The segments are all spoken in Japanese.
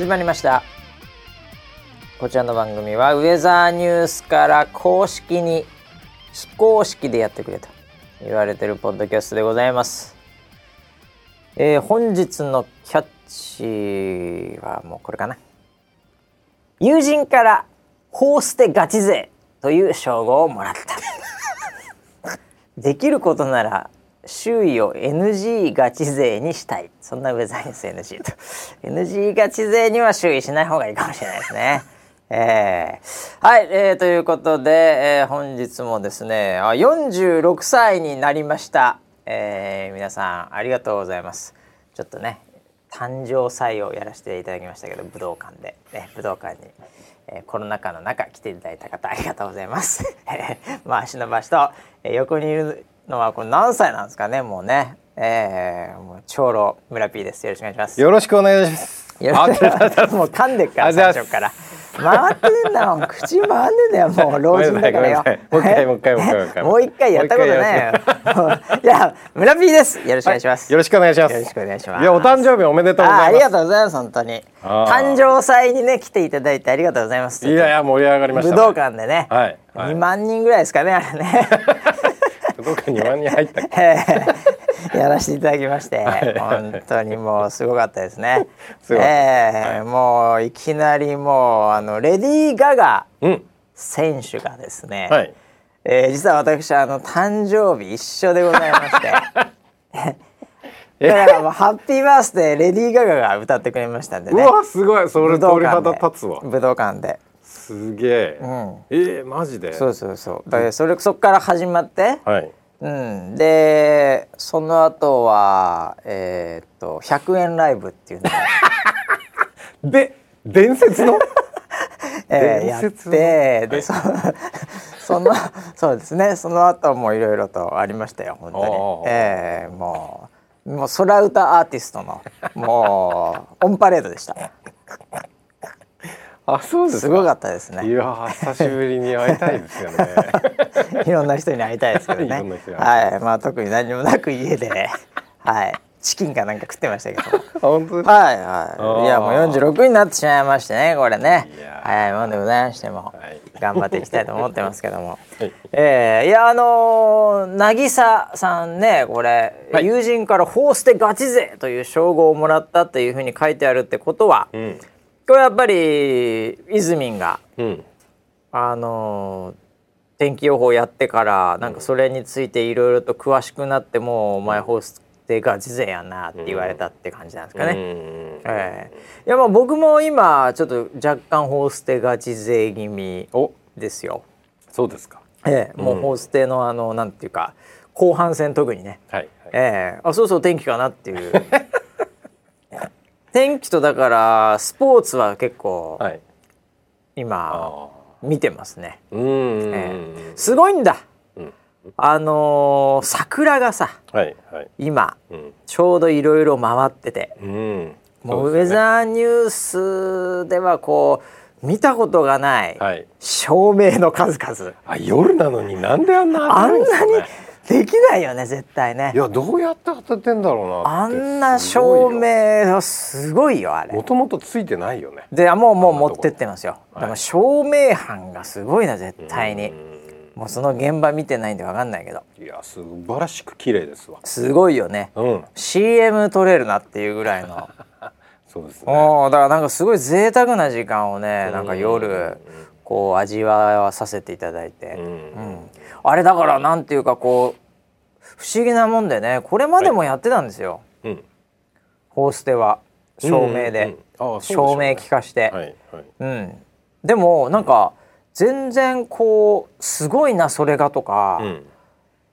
始まりました。こちらの番組はウェザーニュースから公式に非公式でやってくれと言われてるポッドキャストでございます、えー本日のキャッチはもうこれかな。友人からホーステガチ勢という称号をもらった。できることなら周囲を NG ガチ勢にしたい。そんなウェザーニュース NG と NG ガチ勢には周囲しない方がいいかもしれないですね。えー。はい、えーということで、えー本日もですねあ46歳になりました、えー皆さんありがとうございます。ちょっとね誕生祭をやらせていただきましたけど武道館で、ね、武道館に、えーコロナ禍の中来ていただいた方ありがとうございます。えーまあ足伸ばしと、えー横にいるのはこれ何歳なんですかねもうね、えー、もう長老村 P です。よろしくお願いします。よろしくお願いします。よろしくお願いします。もう噛んでっから最初から。回ってねんだもん。口回んでんだよもう老人だからよ。もう一回もう一回もう一回もう一回やったことないよ。いや村 P です。よろしくお願いします。よろしくお願いします。よろしくお願いします。いやお誕生日おめでとうごああざいます。りがとうございます本当に。誕生祭にね来ていただいてありがとうございます。いやいや盛り上がりました、武道館でね、はい。はい。2万人ぐらいですかねあれね武道館2万人入った やらせていただきましてい。本当にもうすごかったですね。すえーもういきなりもうあのレディー・ガガうん。選手がですね、はい。えー実は私あの誕生日一緒でございまして。だからもうハッピーバースデーレディー・ガガが歌ってくれましたんでうねわすごい。それ鳥肌立つわ。武道館ですげえ。ん。えー、マジで？そうそうそう。だからそれそっから始まって、はい。うん、でその後はえーっと100円ライブっていうのを、で伝説の？えーやってで、はい。そ そのそうですね。その後もいろいろとありましたよ本当に。えーもうもう空歌アーティストのもうオンパレードでしたあそうですか。すごかったですいねやー久しぶりに会いたいですよね。いろんな人に会いたいですけどね はいまあ特に何もなく家ではいチキンかなんか食ってましたけども 本当。はいはい。いやもう46になってしまいましてねこれね早いもんでございましても、はい頑張っていきたいと思ってますけども。はいえー、いやあのー、渚さんねこれ、はい友人から「ホーステガチ勢」という称号をもらったというふうに書いてあるってことは、うん。これやっぱりイズミンがうん。あのー天気予報やってからなんかそれについていろいろと詳しくなってもうお前ホーステガチ勢やなって言われたって感じなんですかね。うんええいやまあ僕も今ちょっと若干ホーステガチ勢気味おですよ。そうですか。ええもうホーステのあのなんていうか後半戦特にね、はい。はいええあそうそう天気かなっていう 天気とだからスポーツは結構はい。今あ見てますね。あ。うんうんえうんえすごいんだうん。あのー桜がさはいはい。今うん。ちょうどいろいろ回っててうん。もうウェザーニュースではこう見たことがないはい。照明の数々あ夜なのになんであんなあんなにできないよね絶対ね。いやどうやって当ててんだろうなあんな照明はすごいよあれ。もともとついてないよね。でもうもう持ってってますよ、はい。でも照明班がすごいな絶対に。うもうその現場見てないんで分かんないけど。んいや素晴らしく綺麗ですわ。すごいよね。うん。CM 撮れるなっていうぐらいの。そうですね。おーだからなんかすごい贅沢な時間をねなんか夜こう味わわさせていただいて、うん。うんあれだからなんていうかこう不思議なもんでねこれまでもやってたんですよ、うん。ホーステは照明で、照明効かして、はいはい。うん、でもなんか全然こうすごいなそれがとか、うん。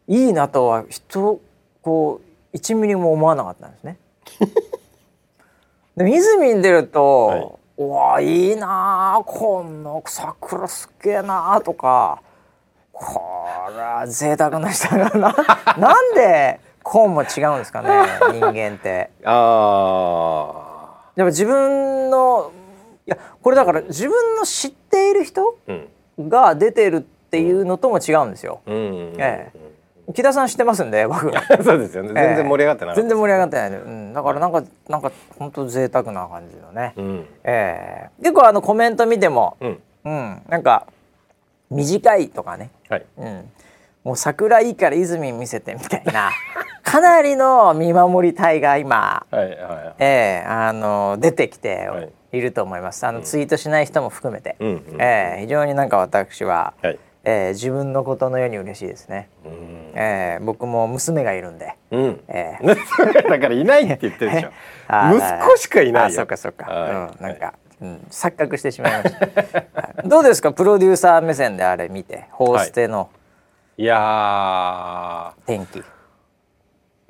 いいなとは人こう1ミリも思わなかったんですね。でも泉に出ると、はい。うわいいなあこの桜すっげえなあとかこれは贅沢な人だな。なんでこうも違うんですかね人間って。あやっぱ自分のいやこれだから自分の知っている人が出てるっていうのとも違うんですよ。うん。え木田さん知ってますんで僕。そうですよね。全然盛り上がってなかった。全然盛り上がってないね、うん、だからなんかなんか本当贅沢な感じのね、うん。えー結構あのコメント見ても、うん。うん、なんか短いとかね、はい。うん、もう桜いいから泉見せてみたいな。かなりの見守り隊が今、はいはいはい。えーあの出てきてはい。いると思います。あの、ツイートしない人も含めて、うんうんえー非常になんか私は、はい。えー自分のことのように嬉しいですね。うん。えー僕も娘がいるんで、うん。えー だからいないって言ってるでしょ。息子しかいないよ。あそっかそっか、はい。うん、なんか、うん、錯覚してしまいました、はい。どうですか？プロデューサー目線であれ見てホーステのい。や天気、ー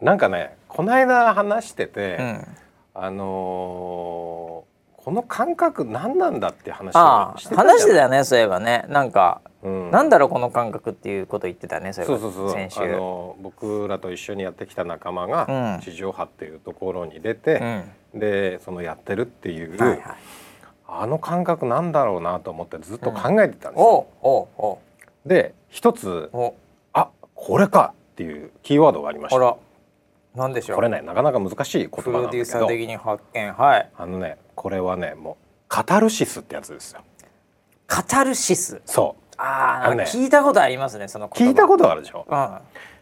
なんかねこの間話してて、うん、あのーこの感覚何なんだって話して話してたよねそういえばね。なんか、うん。なんだろうこの感覚っていうこと言ってたねそういえばそうそうそう。先週。あの僕らと一緒にやってきた仲間がうん。地上波っていうところに出て、でそのやってるっていう、うん、はいはいあの感覚なんだろうなと思ってずっと考えてたんですよ。おうおうおう。で一つおあこれかっていうキーワードがありました。なんでしょう。これねなかなか難しい言葉なんだけど。デューサー的に発見はい。あのねこれはねもうカタルシスってやつですよ。カタルシス？そう。ああ、ね聞いたことありますねその言葉。聞いたことあるでしょ？うん。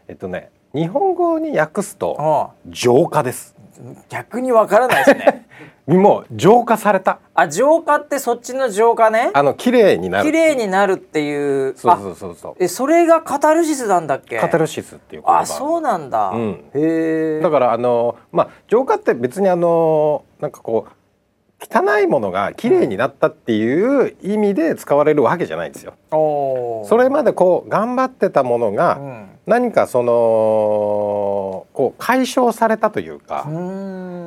えっとね日本語に訳すとお浄化です。う逆にわからないですね もう浄化された。あ浄化ってそっちの浄化ね。あの綺麗になる綺麗になるっていう。そうあそうそうそう。えそれがカタルシスなんだっけ？カタルシスっていう言葉。あそうなんだ、うん。へえ。だからあのまあ浄化って別にあのなんかこう汚いものが綺麗になったっていう意味で使われるわけじゃないんですよ。それまでこう頑張ってたものがうん何かそのこう解消されたというか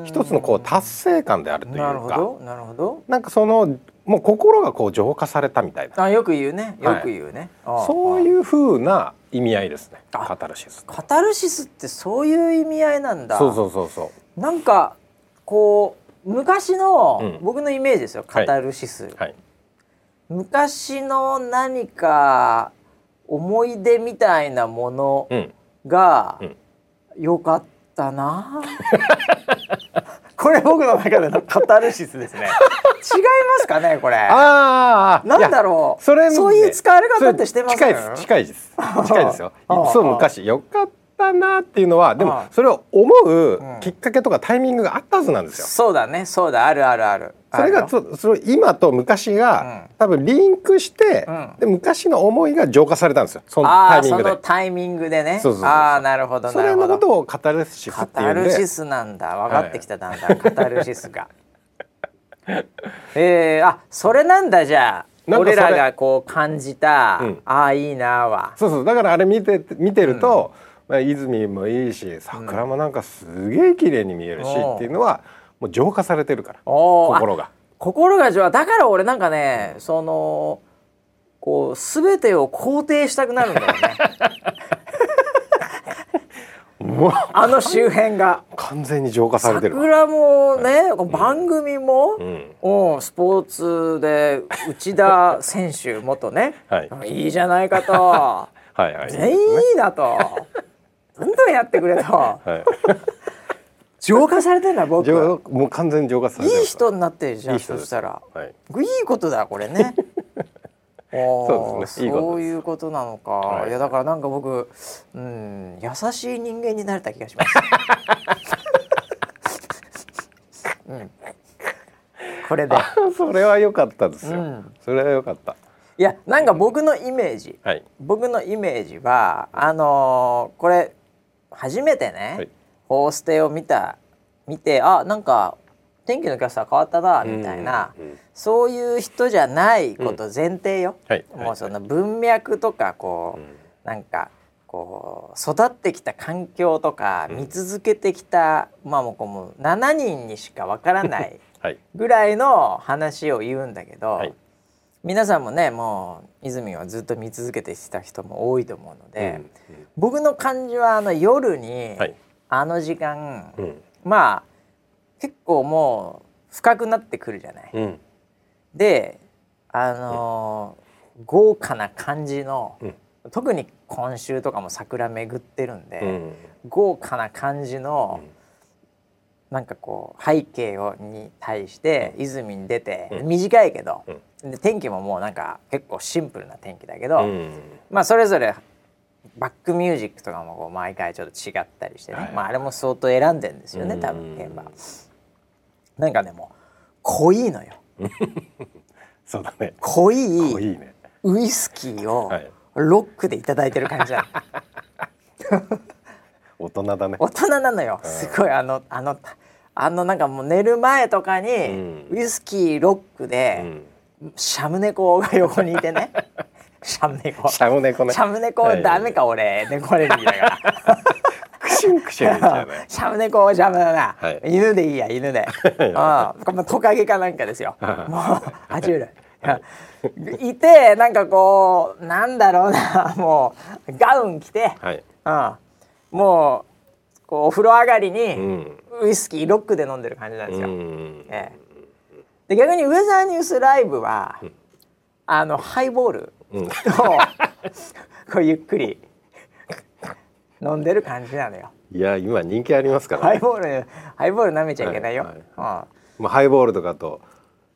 一つのこう達成感であるというなるほかどなるほど。なんかそのもう心がこう浄化されたみたいな。あよく言うね。よはい。く言うね、ああそういう風な意味合いですね。あカタルシス。カタルシスってそういう意味合いなんだ。そうそうそうそう。なんかこう昔の、うん。僕のイメージですよカタルシス、はい。昔の何か思い出みたいなものうん。がうん良かったな、これ僕の中でのカタルシスですね違いますかねこれああ。なんだろうそれねそういう使われ方ってしてます？近いです。近いです。近いですよ。そう昔よかったなっていうのはであもあそれを思ううんきっかけとかタイミングがあったはずなんですよ。そうだねそうだあるあるあるそれがそそれ今と昔が、うん。多分リンクして、うん。で昔の思いが浄化されたんですよ。そのタイミングで。そのタイミングでね。そうそうそう。そうああなるほどそれのなるほど。ことをカタルシスカっていうんで。タルシスなんだ。分かってきただんだん、カタルシスが。えー、あそれなんだじゃあ。俺らがこう感じた、うん。ああいいなは。そうそう。だからあれ見て見てると、まあ、泉もいいし桜もなんかすげえ綺麗に見えるし、うんっていうのはもう浄化されてるから心が。心がじゃあだから俺なんかねそのこう全てを肯定したくなるんだよねあの周辺が完全に浄化されてるわ。桜もね、番組も、うんうん、スポーツで内田選手元ね、はいいいじゃないかと はいはい。全員いいなとどんどんやってくれとはい。浄化されてんだ僕。い浄もう完全に浄化されてる。い人になってるじゃんいいそしたら。はい。いいことだこれね。そうですね。そういうことなのか、はい。い、やだからなんか僕うん優しい人間になれた気がします、うん、これで。それは良かったですよ。うん。それは良かった。いやなんか僕のイメージ。はい。僕のイメージはあのーこれ初めてね、はいホーステを見た見てあなんか天気のキャスター変わったなみたいな、うん。うんそういう人じゃないこと前提よ、はい。もうその文脈とかこう、うん。なんかこう育ってきた環境とか見続けてきた、まあもうこうもう7人にしかわからない はい。ぐらいの話を言うんだけど、はい。皆さんもねもう泉をずっと見続けてきた人も多いと思うので、うん。僕の感じはあの夜に、はい。あの時間、うん。まあ結構もう深くなってくるじゃない。うん。であのー豪華な感じのうん。特に今週とかも桜巡ってるんで、うん。豪華な感じの、なんかこう背景をに対して泉に出て、うん。短いけど、うで天気ももうなんか結構シンプルな天気だけど、うん。まあそれぞれバックミュージックとかもこう毎回ちょっと違ったりしてね、はいまああれも相当選んでんですよね多分うん現場。なんかねもう濃いのよ。そうだね。濃い濃いね。ウイスキーをはい。ロックでいただいてる感じなの。大人だね。大人なのよ。すごいあのあのあのなんかもう寝る前とかにん。ウイスキーロックうでん。シャム猫が横にいてねシャム猫シャム猫ね。シャム猫ダメか俺。猫アレルギーだから。クシュンクシュンじゃないシャム猫はシャムだな、はい。犬でいいや犬で。トカゲかなんかですよ。もう爬虫類い。てなんかこうなんだろうな。もうガウン着て、もうこうお風呂上がりうにん。ウイスキーロックで飲んでる感じなんですよ。うん。ええ。で逆にウェザーニュースライブは、あのハイボールうんをこうゆっくり飲んでる感じなのよ。いや今人気ありますからハイねボールハイボール舐めちゃいけないよ。はいうんまあハイボールとかと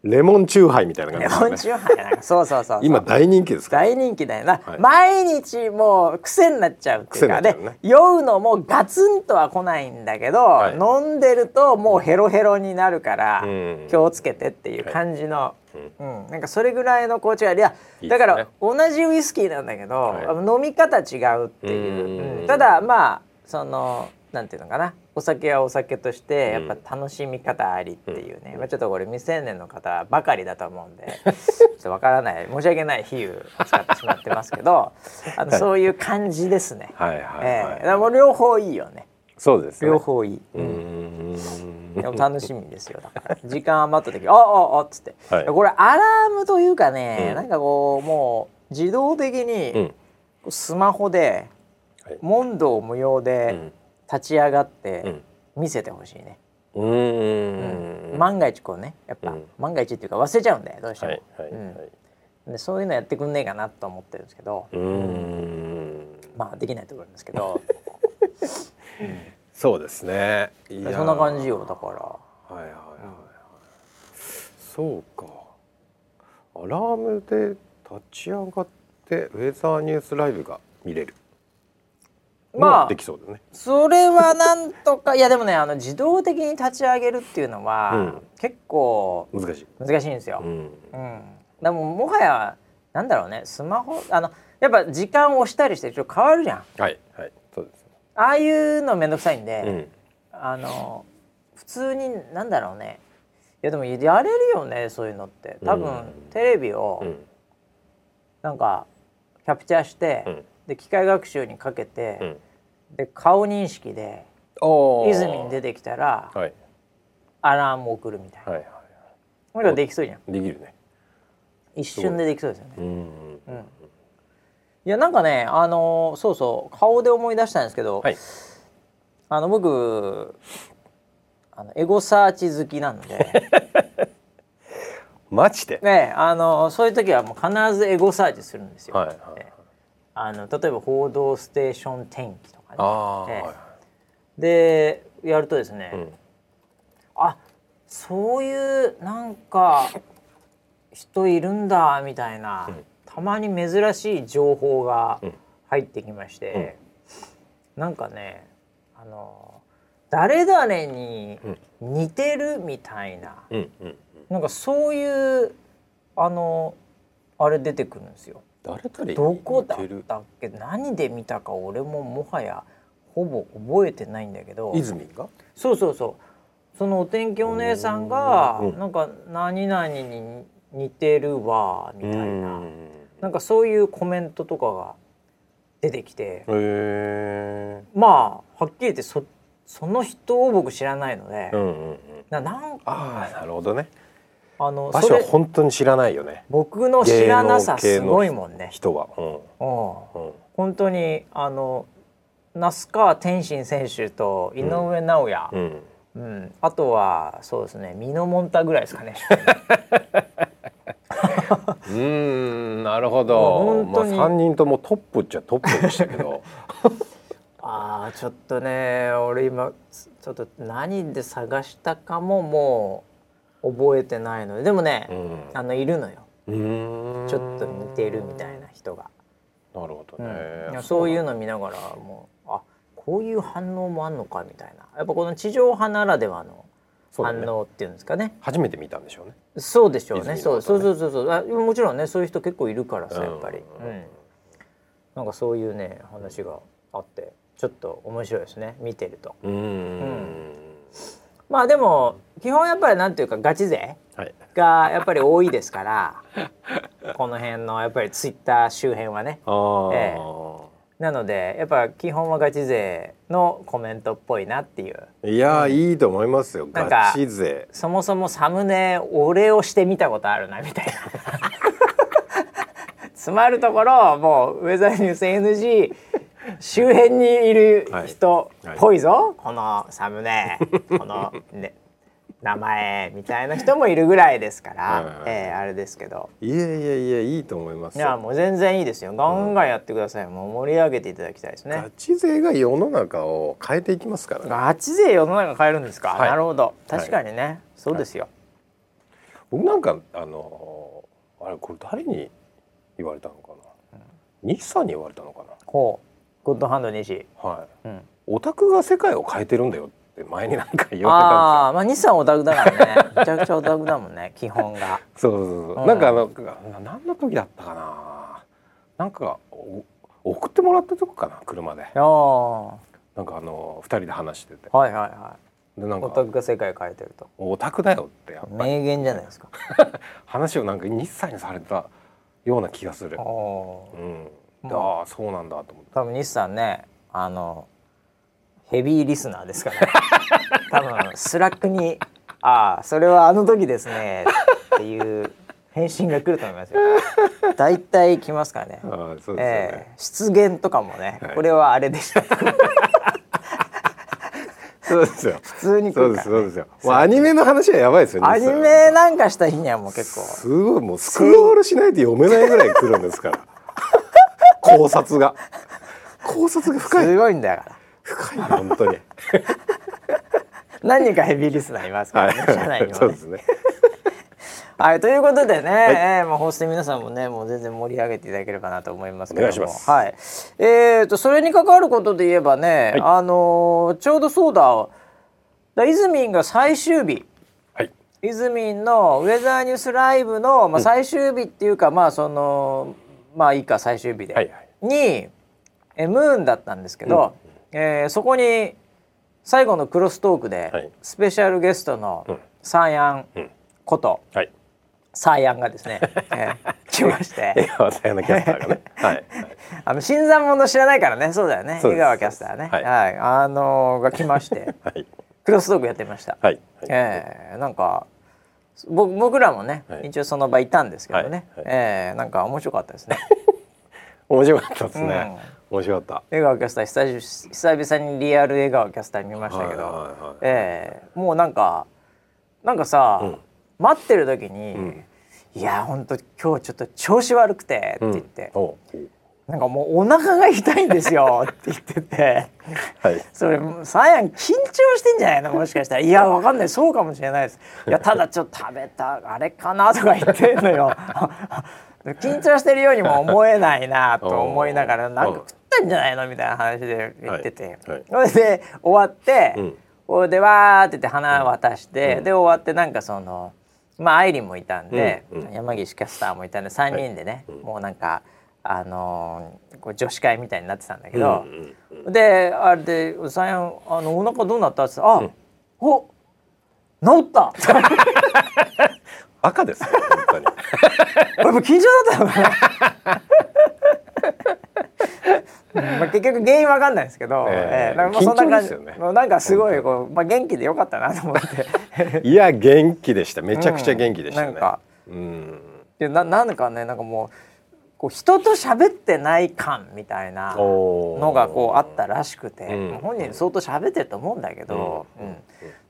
レモンチューハイみたいなレモン感じですね。チューハイなんかそうそうそう今大人気です大人気だよな、はい。毎日もう癖になっちゃうっていうかでね。酔うのもガツンとは来ないんだけど、はい。飲んでるともうヘロヘロになるから、うん。気をつけてっていう感じの、ううん。なんかそれぐらいのこう違いいやだから同じウイスキーなんだけど、はい。あの飲み方違うっていう、うん。うん。ただまあそのなんていうのかなお酒はお酒としてやっぱ楽しみ方ありっていうね、まあ、ちょっとこれ未成年の方ばかりだと思うんで ちょっとわからない。申し訳ない比喩を使ってしまってますけど あのそういう感じですね。はいはいえはい。えだからもう両方いいよね。そうですね。両方いい。うーん。でも楽しみですよだから。時間余った時「あああっ」つって、はい。これアラームというかね、うん。なんかこうもう自動的うにん。スマホではい。問答無用うでん立ち上がっうてん。見せてほしいね、うーん。万が一こうねやっぱ、うん。万が一っていうか忘れちゃうんだよどうしても、はいはいでそういうのやってくんねえかなと思ってるんですけど、うーん。まあできないところですけど。そうですね。そんな感じよだから。はいはいはいはい。そうか。アラームで立ち上がってウェザーニュースライブが見れるまあできそうだね。それはなんとかいやでもねあの自動的に立ち上げるっていうのは、うん。結構難しい。難しいんですよ。うん。うん、でももはやなんだろうねスマホあのやっぱ時間を押したりしてちょっと変わるじゃん。はいはいそうですああいうのめんどくさいんで、ねあの普通になんだろうね。いやでもやれるよねそういうのって。多分、うん。テレビをうん。なんかキャプチャーして、うんで機械学習にかけて、うん。で顔認識で泉に出てきたらはい。アラーム送るみたいな、はいはいこれができそうじゃん。できるね。一瞬でできそうですよね。うんうんいやなんかねあのそうそう顔で思い出したんですけど、はい。あの僕あのエゴサーチ好きなので。マジで？ねあのそういう時はもう必ずエゴサーチするんですよ。はいはいええあの例えば「報道ステーション天気」とかね。でやるとですね、うん。あそういうなんか人いるんだみたいな、うん。たまに珍しい情報がうん。入ってきまして、なんかねあの誰々に似てるみたいな、うんうん。なんかそういうあのあれ出てくるんですよ。誰々にどこだったっけ？何で見たか俺ももはやほぼ覚えてないんだけど。泉が？そうそうそう。そのお天気お姉さんがうんなんか何々に似てるわみたいな。うん。なんかそういうコメントとかが出てきて。まあはっきり言ってそその人を僕知らないので。うんうんうん。ななんああなるほどねあの場所は本当に知らないよね。僕の知らなさすごいもんね。人は。うん。うん。うん本当にあの那須川天心選手と井上尚弥、うん。うん。あとはそうですねミノモンタぐらいですかね。うーんなるほど。本当に。まあ、3人ともトップっちゃトップでしたけど。あーちょっとね俺今ちょっと何で探したかももう覚えてないので。でもね、うん。あのいるのよ。ちょっと似てるみたいな人が、なるほどうん。ね、いやそういうの見ながらもうあこういう反応もあんのかみたいな。やっぱこの地上波ならではの反応っていうんですかね。初めて見たんでしょうね。そうでしょうね。ね。そうそうそうそう。あもちろんねそういう人結構いるからさやっぱり、うん。うんなんかそういうね話があってちょっと面白いですね。見てると。うーんまあでも基本やっぱりなんていうかガチ勢はい。がやっぱり多いですから この辺のやっぱりツイッター周辺はね。ああ、えなのでやっぱ基本はガチ勢のコメントっぽいなっていう。いやー、いいと思いますよ。ガチ勢。そもそもサムネ俺をして見たことあるなみたいな。詰まるところもうウェザーニュース NG 周辺にいる人っぽいぞ、このサムネこの、ね、名前みたいな人もいるぐらいですから、はいえーあれですけど。いやいやいやいいと思いますよ。いやもう全然いいですよ。ガンガンやってください、もう盛り上げていただきたいですね。ガチ勢が世の中を変えていきますからね。ガチ勢世の中変えるんですか、はい。なるほど。確かにね、そうですよ、僕なんかあのーあれこれ誰に言われたのかな、日産に言われたのかほうゴッドハンド西、なはい。うん、オタクが世界を変えてるんだよって前になんか言われたんああーまあ日産オタクだからね。めちゃくちゃオタクだもんね基本が。ですよそうそうそう、うん。なんかあのな何の時だったかな。なんかお送ってもらったとこかな車で。ああはなんかあの二人で話してて。いはいはでなんいオタかクが世界を変えてると。オタクだよってやっぱり。名言じゃないですか。話をなんか日産にされたような気がする。うん、ああそうなんだと思って。多分日産ねあのヘビーリスナーですから 多分スラックに「ああそれはあの時ですね」っていう返信が来ると思いますよ大体来ますからねああそうですよね。ええ出現とかもね、はいこれはあれでした そうですよ。普通に来そうですそうですよ。もうアニメの話はやばいですよ。アニメなんかした日にはもう結構すごいもうスクロールしないと読めないぐらい来るんですから。考察が。考察が深い。すごいんだから深い。よ本当に。何人かヘビーリスナーいますからね、社内にはね。そうですね。はいということでね、えーまあ、ホスト皆さんもねもう全然盛り上げていただければなと思いますけども。お願いします。はい。えー、とそれに関わることで言えばね、はい。あのーちょうどそうだ。だイズミンが最終日。はい。イズミンのウェザーニュースライブの、まあ、最終日っていうか、まあそのまあいいか最終日で、はいはい。にえムーンだったんですけど、えーそこに最後のクロストークで、はい。スペシャルゲストのうん。サーヤンうん。こと、はい。サーヤンがですね、えー来まして。江川さやなキャスターがね。はい。はいあの新参者知らないからね。そうだよね。江川キャスターね。ははい。い、あのーが来まして はい。クロストークやってました、はい。えーなんか僕僕らもね、はい。一応その場いたんですけどね、はい。はい。えーなんか面白かったですね面白かったですね。面白かっ江川キャスター久し久々にリアル江川キャスター見また。したけど、はいはいはいええ。もうなんかなんかさ、うん。待ってる時に「ん。いや本当今日ちょっと調子悪くて」って言って、おう。なんかもうお腹が痛いんですよ って言ってて。はい。それサヤン緊張してんじゃないの？もしかしたら。いやわかんない。そうかもしれないです。いやただちょっと食べたあれかなとか言ってんのよ緊張してるようにも思えないなと思いながら ん。なんか食ったんじゃないのみたいな話で言ってて、はい。はい。それで終わって、うん。でわーって言って花渡して、で終わってなんかそのまあ愛梨もいたんで、うん。うん。山岸キャスターもいたんで3人でね、もうなんかあのーこう女子会みたいになってたんだけど、うんうんであれで「さやんあのお腹どうなった?」って言ってあ、お治った 」バカですよ本当に。やっぱ緊張だったよね。うんまあ、結局原因わかんないですけど、ええ。なんかまあそんな感じ、ね。もうなんかすごいこう、まあ、元気でよかったなと思って。いや元気でした。めちゃくちゃ元気でしたね。うんなんか。うん。でななんかねなんかもうこう人と喋ってない感みたいなのがこうあったらしくて、うん。本人相当喋ってると思うんだけど、ううんん。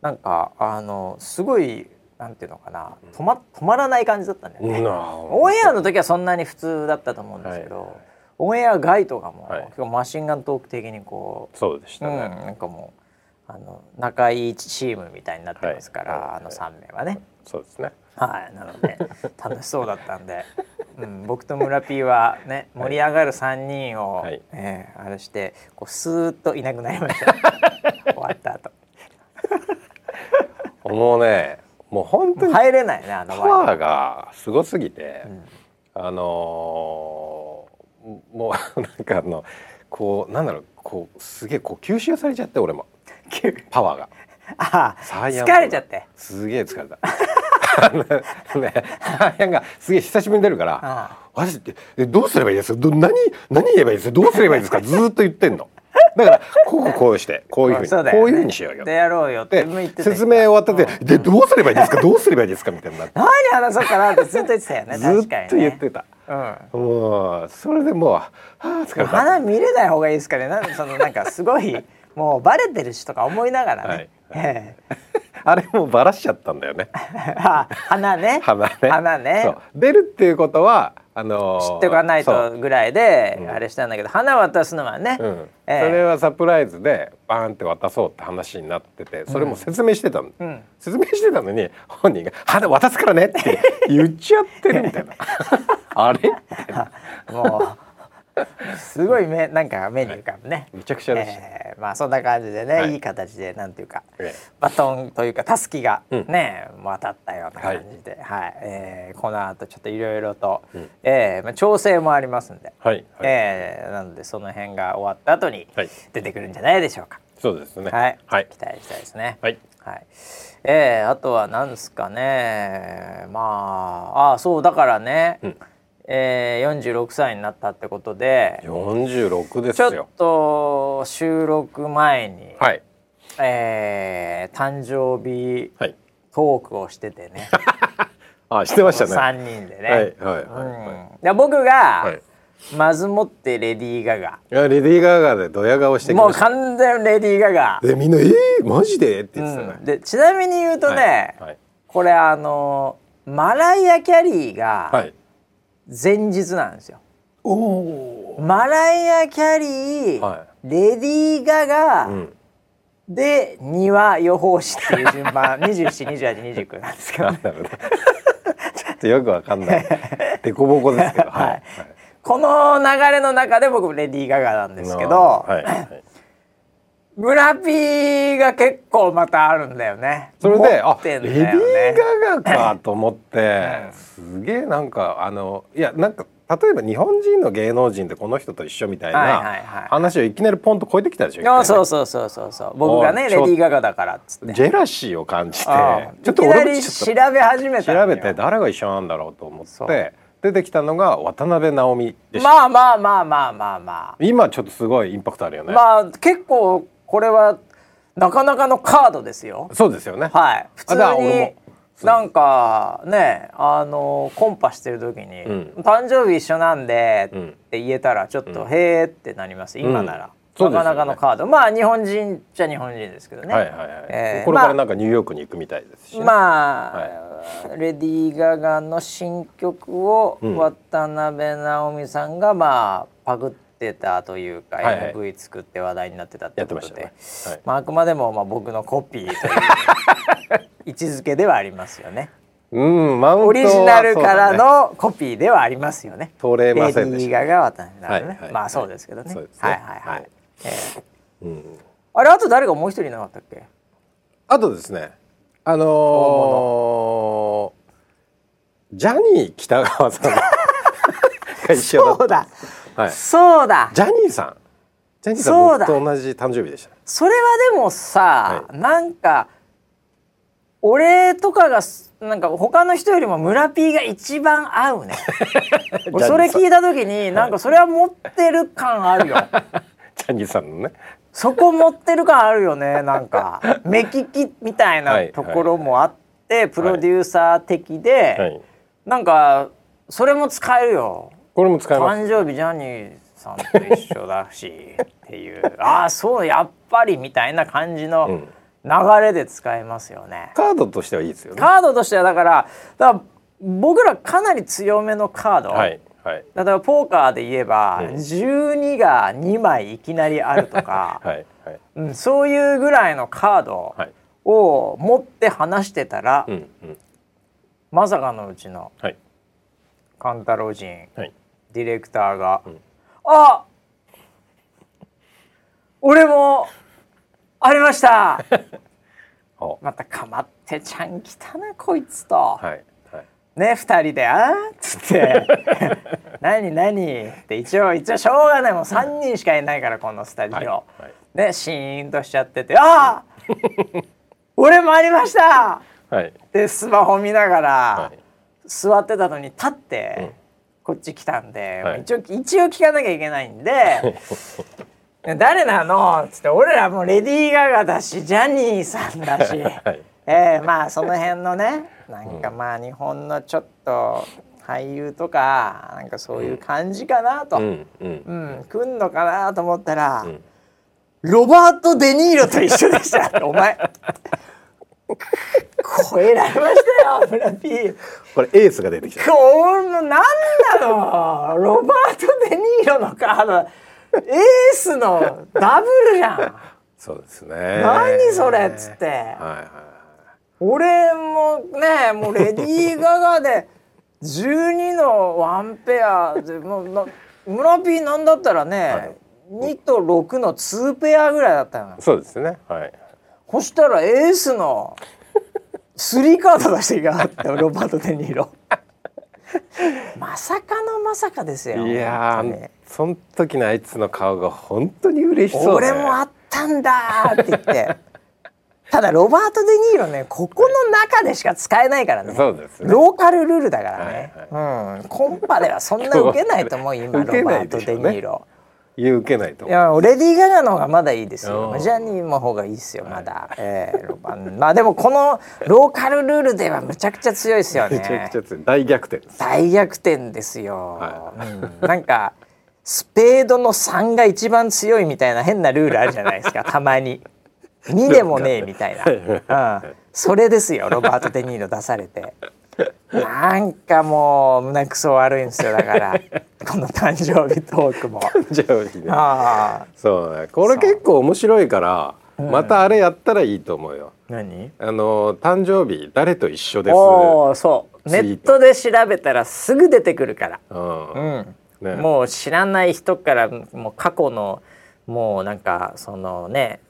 なんかあのすごいなんていうのかな止ま止まらない感じだったんだよね、うん。オンエアの時はそんなに普通だったと思うんですけど、はい。はいオンエア外とかも、はい。結構マシンガントーク的にこそうでしう、うん、たね、なんかもうあの仲いいチームみたいになってますから、はい。あの3名はね。そうですね。はい、なので楽しそうだったんで、うん、僕と村 P はね盛り上がる3人を、はい。えーあれしてこうスーッといなくなりました。終わった後。もうねもう本当に入れないねあのパワーがすごすぎて、うん。あのーもう なんかあのこうなんだろうこうすげえこう吸収されちゃって俺も。パワーが。あサイアン疲れちゃって。すげえ疲れた。ねサイアンがすげえ久しぶりに出るからあ私ってえどうすればいいです？かど何何言えばいいです？かどうすればいいですか？ずーっと言ってんのだからこうこうこうして こういうふうにね。こういうふうにしようよでやろうよって説明終わったってでどうすればいいですか？どうすればいいですか？みたいにな何話そうかなってずっと言ってたよねずっと言ってた。うん。もうそれでもうはあ疲れた。花見れない方がいいですかね。なんそのなんかすごいもうバレてるしとか思いながらね、はいえ あれもうバラしちゃったんだよね。花ね。花ね。花ね。出るっていうことはあのー知っておかないとぐらいでうん。あれしたんだけど、花渡すのはね、うん。ええ。それはサプライズでバーンって渡そうって話になっててそれも説明してたの、うん。説明してたのに本人が「花渡すからね」って言っちゃってるみたいな。あれもうすごい目なんか目に浮かぶね、めちゃくちゃでし。た、えーまあそんな感じでね、はい。い、い形でなんていうかえバトンというかたすきがうん。ね、渡ったような感じで、はい。えーこの後ちょっといろいろと、えーまあ、調整もありますんで、はい。はい、えーなのでその辺が終わった後にはい。出てくるんじゃないでしょうか。そうですね。はい、はい。期待したいですね。はい。はい。えー、あとは何ですかね。まあ、あそうだからね。うんえー、46歳になったってことで、46ですちょっよと収録前に、はい。えー誕生日はい。トークをしててね。あしてましたね。3人でね。はいはい僕が、はい。まずもってレディー・ガガ。いやレディー・ガガでドヤ顔してきもう完全レディー・ガガ。でみんな「えー、マジで?」って言ってたね。うん、でちなみに言うとね、はいこれあのマライア・キャリーがはい前日なんですよ。おおマライア・キャリー、はレディー・ガガ、うん。で庭予報士っていう順番。272829なんですけど、ね、ちょっとよくわかんない。凸凹ですけど。はい、はい。この流れの中で僕レディー・ガガなんですけど、はいはい、村ピーが結構またあるんだよね。それで持あレディー・ガガかと思ってすげえなんかあのいやなんか例えば日本人の芸能人ってこの人と一緒みたいはいはいなはい。話をいきなりポンと超えてきたでしょ、あそううそうそうそうそう。僕がねレディー・ガガだからっつって。ジェラシーを感じて。ああちょっと俺も調べ始めた調べて誰が一緒なんだろうと思って出てきたのが渡辺直美でした、まあまあまあまあまあま今ちょっとすごいインパクトあるよあ、ね、まあ結構これはなかなかのカードですよ。そうですよね、はい。普通にもなんかねあのコンパしてる時に、うん誕生日一緒なんでうん。って言えたらちょっと、へーってなります。今なら、そうですよね。なかなかのカード。まあ日本人っちゃ日本人ですけどね、はいはいはい、えーこれからなんかニューヨークに行くみたいですし、ねまあ、レディー・ガガの新曲をうん。渡辺直美さんがまあパクってたというか、はいはい。MV 作って話題になってたってことで、ね。はい。まあ、あくまでもまあ僕のコピーという 位置づけではありますよね。うんマウントはオリジナルからのコピーではありますよね。取れませんでした。ガガ渡辺ね、はいはい。まあそうですけどね。はいはいはい。はい。えー。うんあれあと誰かもう一人いなかったっけ？あとですね。あのージャニー北川さんそうだ、はい。そうだ。ジャニーさん。ジャニーさん僕と同じ誕生日でした。それはでもさ、はなんか俺とかがすなんか他の人よりも村 P が一番合うね。俺それ聞いた時になんかそれは持ってる感あるよ。ジャニーさんのね。そこ持ってる感あるよねなんか。目利きみたいなところもあって、プロデューサー的で、はい。なんかそれも使えるよこれも使います。誕生日ジャニーさんと一緒だしっていう。ああそうやっぱりみたいな感じの、うん。流れで使えますよね。カードとしてはいいですよね。カードとしてはだからだから僕らかなり強めのカード、はいはい。例えばポーカーで言えば、うん。12が2枚いきなりあるとか、はいはい。うん、そういうぐらいのカードはい。を持って話してたら、うんうん。まさかのうちのはい。勘太郎人はい。ディレクターが「んあ俺もありました! は」またかまってちゃん来たなこいつと。はいはい。ね二人で「あーっつって「何 何?」って一応一応しょうがないもう3人しかいないからこのスタジオ、はいはいでシーンとしちゃってて「ああ 俺もありました!はい」でスマホ見ながら、はい。座ってたのに立って、うんこっち来たんで、はい。一応一応聞かなきゃいけないんで「誰なの?」っつって「俺らもうレディー・ガガだしジャニーさんだし」はい。えー、まあその辺のねなんかまあ日本のちょっと俳優とかなんかそういう感じかなと、うんうん。うん来んのかなと思ったら、ん。ロバート・デ・ニーロと一緒でした。お前超えられましたよ村 P。これエースが出てきた。このなんなのロバート・デ・ニーロのカードエースのダブルじゃんそうですね。何それっつって。はいは俺もねもうレディー・ガガで12のワンペアでもうな村 P なんだったらね、2と6の2ペアぐらいだったのい。そうですね。はい。そしたらエースの3カード出していかなかったよ ロバート・デ・ニーロ。まさかのまさかですよ。いや本当に。ー、その時のあいつの顔が本当に嬉しそう、ね。俺もあったんだって言って。ただロバート・デ・ニーロねここの中でしか使えないからね。そうですね。ローカルルールだからね、はうん、コンパではそんな受けないと思う今ロバート・デ・ニーロ。いや受けないと。い。やレディー・ガガの方がまだいいですよ。うん。ジャニーの方がいいですよまだ、えーロバ まあでもこのローカルルールではむちゃくちゃ強いですよね。めちゃくちゃ強い。大逆転です。大逆転ですよ、はうん、なんかスペードの3が一番強いみたいな変なルールあるじゃないですか。たまに。2でもねえみたいな、うん、それですよロバート・デ・ニーロ出されてなんかもう胸くそ悪いんですよだから この誕生日トークもじゃあね。ああそうね。これ結構面白いから、またあれやったらいいと思うよ。何？あの誕生日誰と一緒です。おおそうネットで調べたらすぐ出てくるから、うん。うんねもう知らない人からもう過去のもうなんかそのね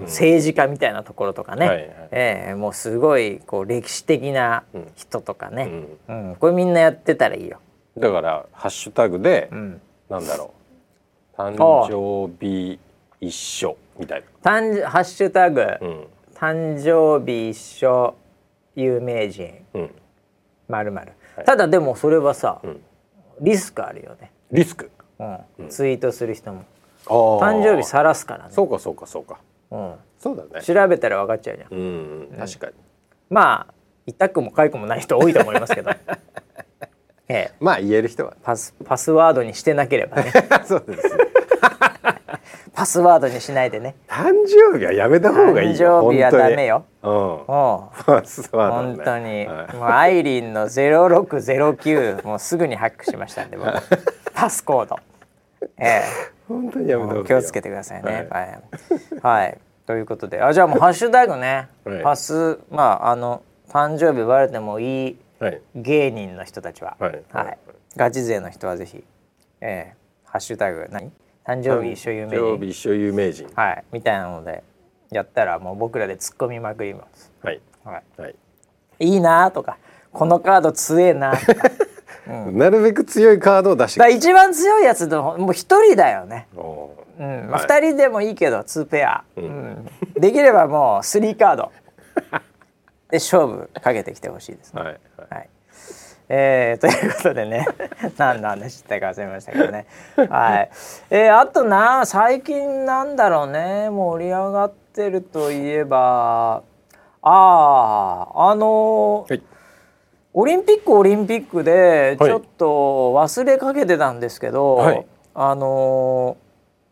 政治家みたいなところとかね、はいはい。ええもうすごいこう歴史的な人とかね、ううん。これみんなやってたらいいよ。だからハッシュタグで、うん、なんだろう。誕生日一緒。みたい誕生ハッシュタグ、な。うん。誕生日一緒有名人。うん。まるまるはい。ただでもそれはさ、ん。リスクあるよね、リスク。うん。ツイートする人も。誕生日晒すからね。そうかそうかそうか。うん、そうだね。調べたら分かっちゃうじゃん。うんうん。確かに。まあ痛くも痒くもない人多いと思いますけど。ええ。まあ言える人はね。パスパスワードにしてなければね。そうです。パスワードにしないでね。誕生日はやめた方がいいよ。誕生日はダメよ。うん。うん。パスワードね。本当に、はい。もうアイリンの0609もうすぐにハックしましたんで僕。パスコード。え本当にやめた気をつけてくださいねはい、はい。ということであじゃあもうハッシュタグね、はい。パス。まああの誕生日バレてもいい。芸人の人たちは、はい。はい、ガチ勢の人はぜひ、えー、ハッシュタグ何？誕生日一緒有名人。誕生日一緒有名人。はい。みたいなのでやったらもう僕らで突っ込みまくります、はい。はい、はい。いいなとかこのカード強えなとかなるべく強いカードを出して一番強いやつのもう一人だよね、うん。まあ、はい。2人でもいいけど2ペア、うん。できればもう3カード。で勝負かけてきてほしいですね。はい。はい。はい。えー、ということでね。何の話したか忘れましたけどね。はい。えー、あとな最近なんだろうね。盛り上がってるといえば。あああのーはい。オリンピックオリンピックではい。ちょっと忘れかけてたんですけど、はい。あのー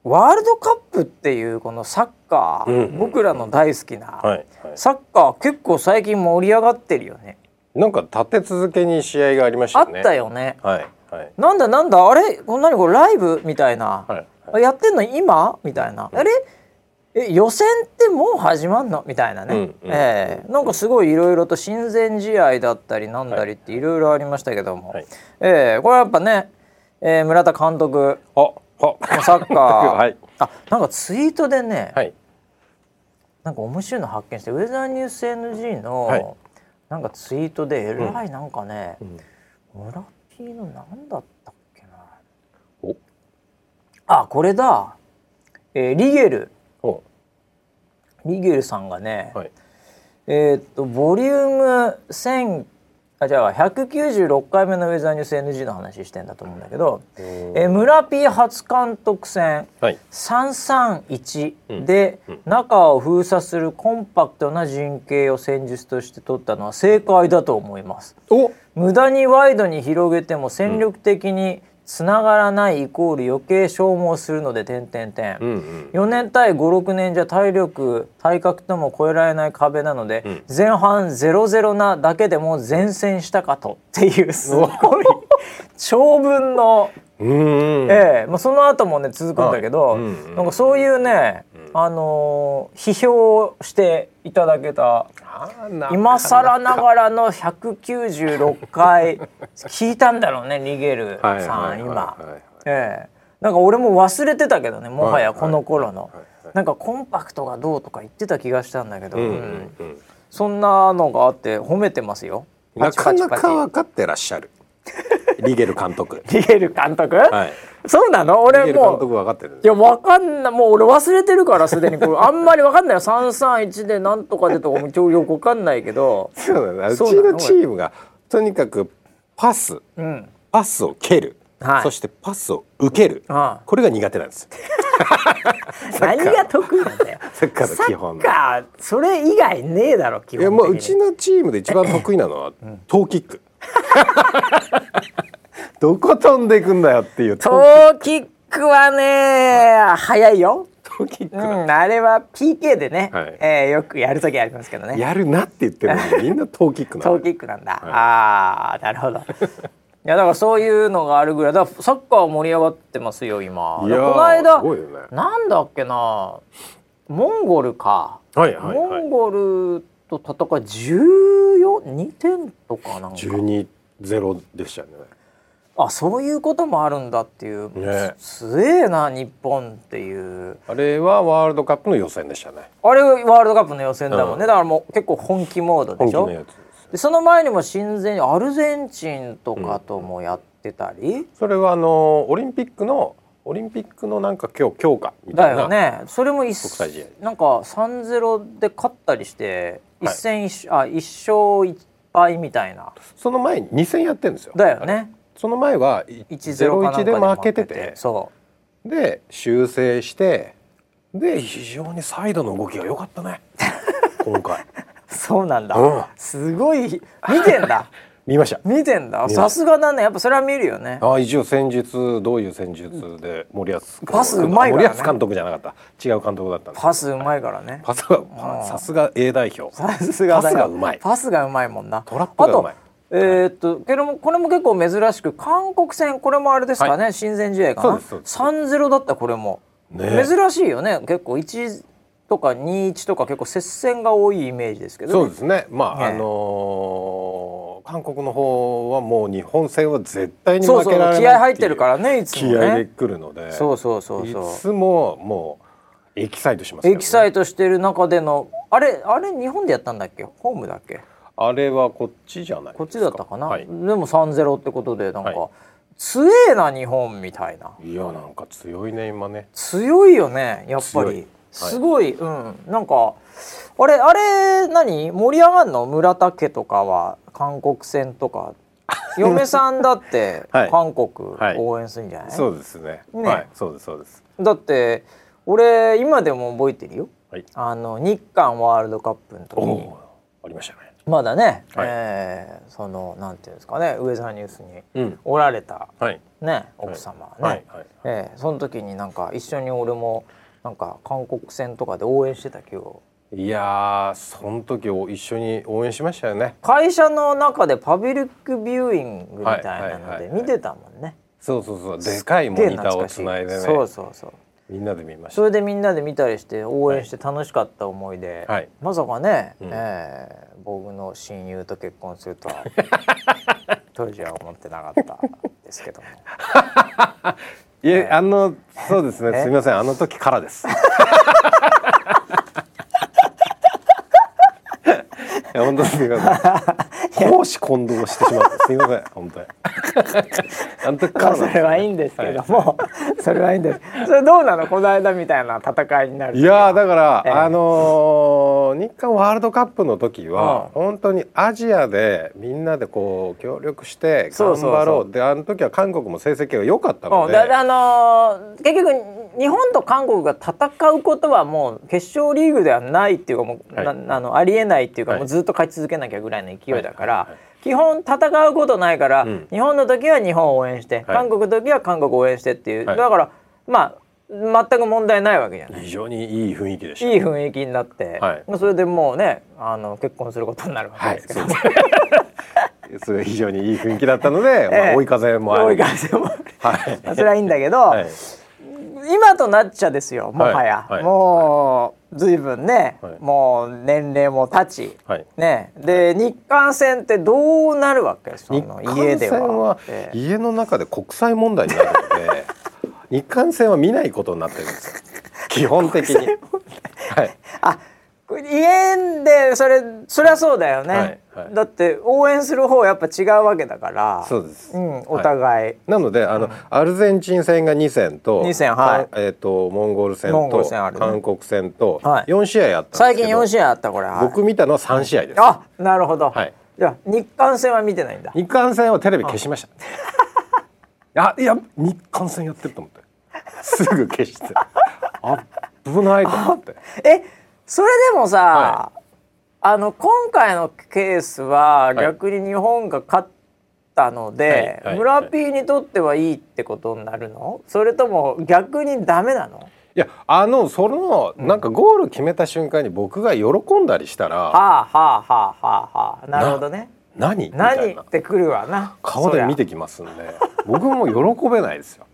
ワールドカップっていうこのサッカー、うん。うん僕らの大好きな、はい。はい。サッカー結構最近盛り上がってるよね。なんか立て続けに試合がありましたあったよね。はい。はい。なんだなんだあれ？こんなにこれライブみたいな、はい。あやってんの今？みたいな、あれ？え予選ってもう始まんの？みたいなね、うんうん。ええ。なんかすごいいろいろと親善試合だったりなんだりっていろいろありましたけども、はい。ええ。これはやっぱね、えー村田監督。ああ。サッカー、はい。あなんかツイートでね、はい。なんか面白いの発見してウェザーニュース NG の、はい。なんかツイートでえらいなんかね、うん。村 P の何だったっけな。お。あこれだ、えーリゲルおリゲルさんがね、はい。えーっとボリューム1000あじゃあ196回目のウェザーニュース NG の話してんだと思うんだけど、えー村 P 初監督戦はい。331で中を封鎖するコンパクトな陣形を戦術として取ったのは正解だと思います。お。無駄にワイドに広げても戦力的につながらないイコール余計消耗するので点点んうん4年対56年じゃ体力体格とも超えられない壁なので、ん。前半0-0なだけでも前線したかとっていうすごい。長文の、うんうん。ええ。まあ、その後もね続くんだけど、はいうんうん。なんかそういうね、あのー批評をしていただけた今更ながらの196回 聞いたんだろうねリゲルはいさん今。ええ。なんか俺も忘れてたけどねもはやこの頃の、なんかコンパクトがどうとか言ってた気がしたんだけど、そんなのがあって褒めてますよ。なかなか分かってらっしゃるリゲル監督。リゲル監督、はい。そうなの？リ俺もう督分かってる。いやわかんない。もう俺忘れてるからすでに。これあんまりわかんないよ。331でなんとかでとかもちょよくわかんないけど、そうだな。の？ちのチームがとにかくパス。うん、パスを蹴る、はい。そしてパスを受ける。あこれが苦手なんです。あ 何が得意なんだよ。サッカー。の基本。サッカーそれ以外ねえだろ基いや本的に。もううちのチームで一番得意なのはトーキック どこ飛んでいくんだよっていうトトーーキックはね早いよ。トーキックうなんん、あれは PK でね、はいえーよくやる時ありますけどね。やるなって言ってるのにみんなトーキックなのトーキックなんだ。ああ、なるほど。いやだからそういうのがあるぐらいだからサッカー盛り上がってますよ今。いやーこの間ねなんだっけなモンゴルか、はいはいはいモンゴルと戦い142点とかなんか。12ゼロでしたね。あそういうこともあるんだっていう、ね。すげえな日本っていう。あれはワールドカップの予選でしたね。あれワールドカップの予選だもんね、うん。だからもう結構本気モードでしょ。でその前にも親善アルゼンチンとかともやってたり、それはあのオリンピックのオリンピックのなんか今日強化みたいなだよね。それも一国際試合なんか3-0で勝ったりして一はい。戦一,、あ一勝一敗みたいな。その前に2戦やってるんですよ。だよね。その前は1 1-0かなんか0-1で負けてて。そで修正してで非常にサイドの動きが良かったね。今回。うそうなんだ、うん。すごい見てんだ 見ました。見てんだ？さすがだね。やっぱそれは見るよね。あ一応戦術どういう戦術で森保監督パスうまいからね。森保監督じゃなかった。違う監督だったんです。パスうまいからね。パスがパさすが A 代表。さすがパスがうまい。パスがうまいもんな。トラップがうまい。あとえーっとけどもこれも結構珍しく韓国戦これもあれですかね、親善試合かな？そうですそうです。3-0だったこれも、ね。珍しいよね。結構1とか2-1とか結構接戦が多いイメージですけど、そうですね。まあ、ね。あのー韓国の方はもう日本戦は絶対に負けられない気合入ってるからねいつも気合でね来るのでそうそうそういそつももうエキサイトしますよね。うエキサイトしてる中でのあれあれ日本でやったんだっけ？ホームだっけ？あれはこっちじゃないですか。こっちだったかな、はい、でも3-0ってことでなんか、はい。強えな日本みたいな。いやなんか強いね今ね。強いよねやっぱり、すごい、うん。なんかあれあれ何？盛り上がんの？村田家とかは？韓国戦とか？嫁さんだってはい。韓国はい。応援するんじゃない、そうですね。ね。はい。そうですそうです。だって俺今でも覚えてるよ。はい。あの日韓ワールドカップの時おに。おありましたね。まだね、はい。えーそのなんていうんですかね？ウェザーニュースにうん。おられたはい。ね？奥様ね、はい。はい。えーその時になんか一緒に俺もなんか韓国戦とかで応援してた今日いやーその時を一緒に応援しましたよね。会社の中でパブリックビューイングみたいなので見てたもんね。そうそうそう。でかいモニターをつないでね。そうそうそう。みんなで見ましそれでみんなで見たりして応援して楽しかった思い出、はい。まさかね、うん。えー僕の親友と結婚するとは 当時は思ってなかったですけども。た いえあのそうですね。え？すみません。あの時からです いや本当にすみません。公私混同してしまってすみません本当に。あの時からなんですれはいいんですけども、それはいいんです。それどうなのこの間みたいな戦いになるいやーだから、ええ。あのー日韓ワールドカップの時は、本当にアジアでみんなでこう協力して頑そうそうそう張ろう。であの時は韓国も成績が良かったので。うん。だあのー結局日本と韓国が戦うことはもう決勝リーグではないっていうかもう、はいなあのありえないっていうか、はいもうずっと勝ち続けなきゃぐらいの勢いだから、はいはい基本戦うことないから、うん日本の時は日本を応援して、はい韓国の時は韓国を応援してっていう、はいだからまあ全く問題ないわけじゃない。非常にいい雰囲気でした。いい雰囲気になって、はいそれでもうねあの結婚することになるわけはいですけど、そうです。それ非常にいい雰囲気だったので、ま ええあ追い風もある。追い風もはい。それはいいんだけど、はい。今となっちゃですよもはや、はいはいもう随分ね、はいもう年齢も経ち、はい。ねで日韓戦ってどうなるわけ？そ日の韓家では。家の中で国際問題になるので、日韓戦は見ないことになってるんですよ。基本的に。はい。あ家でそれそりゃそうだよね、はいはい。だって応援する方やっぱ違うわけだから。そうです。うん、お互い、なのであの、アルゼンチン戦が2戦と2戦はい。えっ、とモンゴル戦とね。韓国戦とはい。4試合あったんですけど、最近4試合あったこれ、はい。僕見たのは3試合です。あなるほど、はい。じゃあ日韓戦は見てないんだ。日韓戦はテレビ消しました。あ。いや日韓戦やってると思って。すぐ消して。あ 危ないと思って。えそれでもさ、はあの今回のケースはい。逆に日本が勝ったので、はい。はい。村 P にとってはいいってことになるの？それとも逆にダメなの？いやあのそのなんかゴール決めた瞬間に僕が喜んだりしたら、はあはあはあはあはあ。なるほどね。何？何ってくるわな。顔で見てきますんで。僕も喜べないですよ。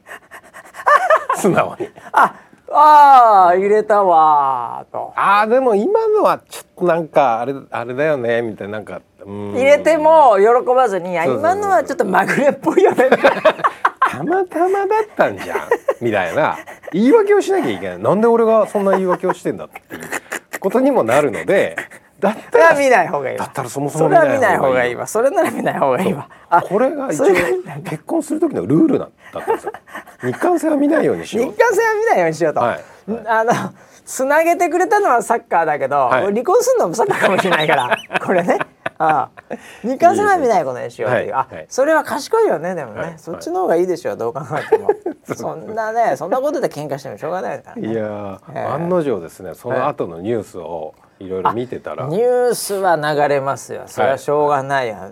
素直に。ああー入れたわーと。あーでも今のはちょっとなんかあれあれだよねみたいななんかうん。入れても喜ばずに「いやそうそうそう。今のはちょっとまぐれっぽいよね」たまたまだったんじゃんみたいな。言い訳をしなきゃいけない。なんで俺がそんな言い訳をしてんだっていうことにもなるのでだったら。見ない方がいいわ。だったらそもそそも見ない方がいいわ。わそれなら見ない方がいいわ。あこれが一応結婚する時のルールなんだったんですよ。日韓戦は見ないようにしよう。日韓戦は見ないようにしようと、はい。あのつなげてくれたのはサッカーだけど、はい。離婚するのもサッカーかもしれないから これね。ああ。日韓戦は見ないことにしようっていう、はいはい。あそれは賢いよねでもね、はい。そっちの方がいいでしょうどう考えても。そんなねそんなことで喧嘩してもしょうがないから、ね、いやー、ええ。案の定ですねその後のニュースをいろいろ見てたら、ニュースは流れますよ。それはしょうがないや、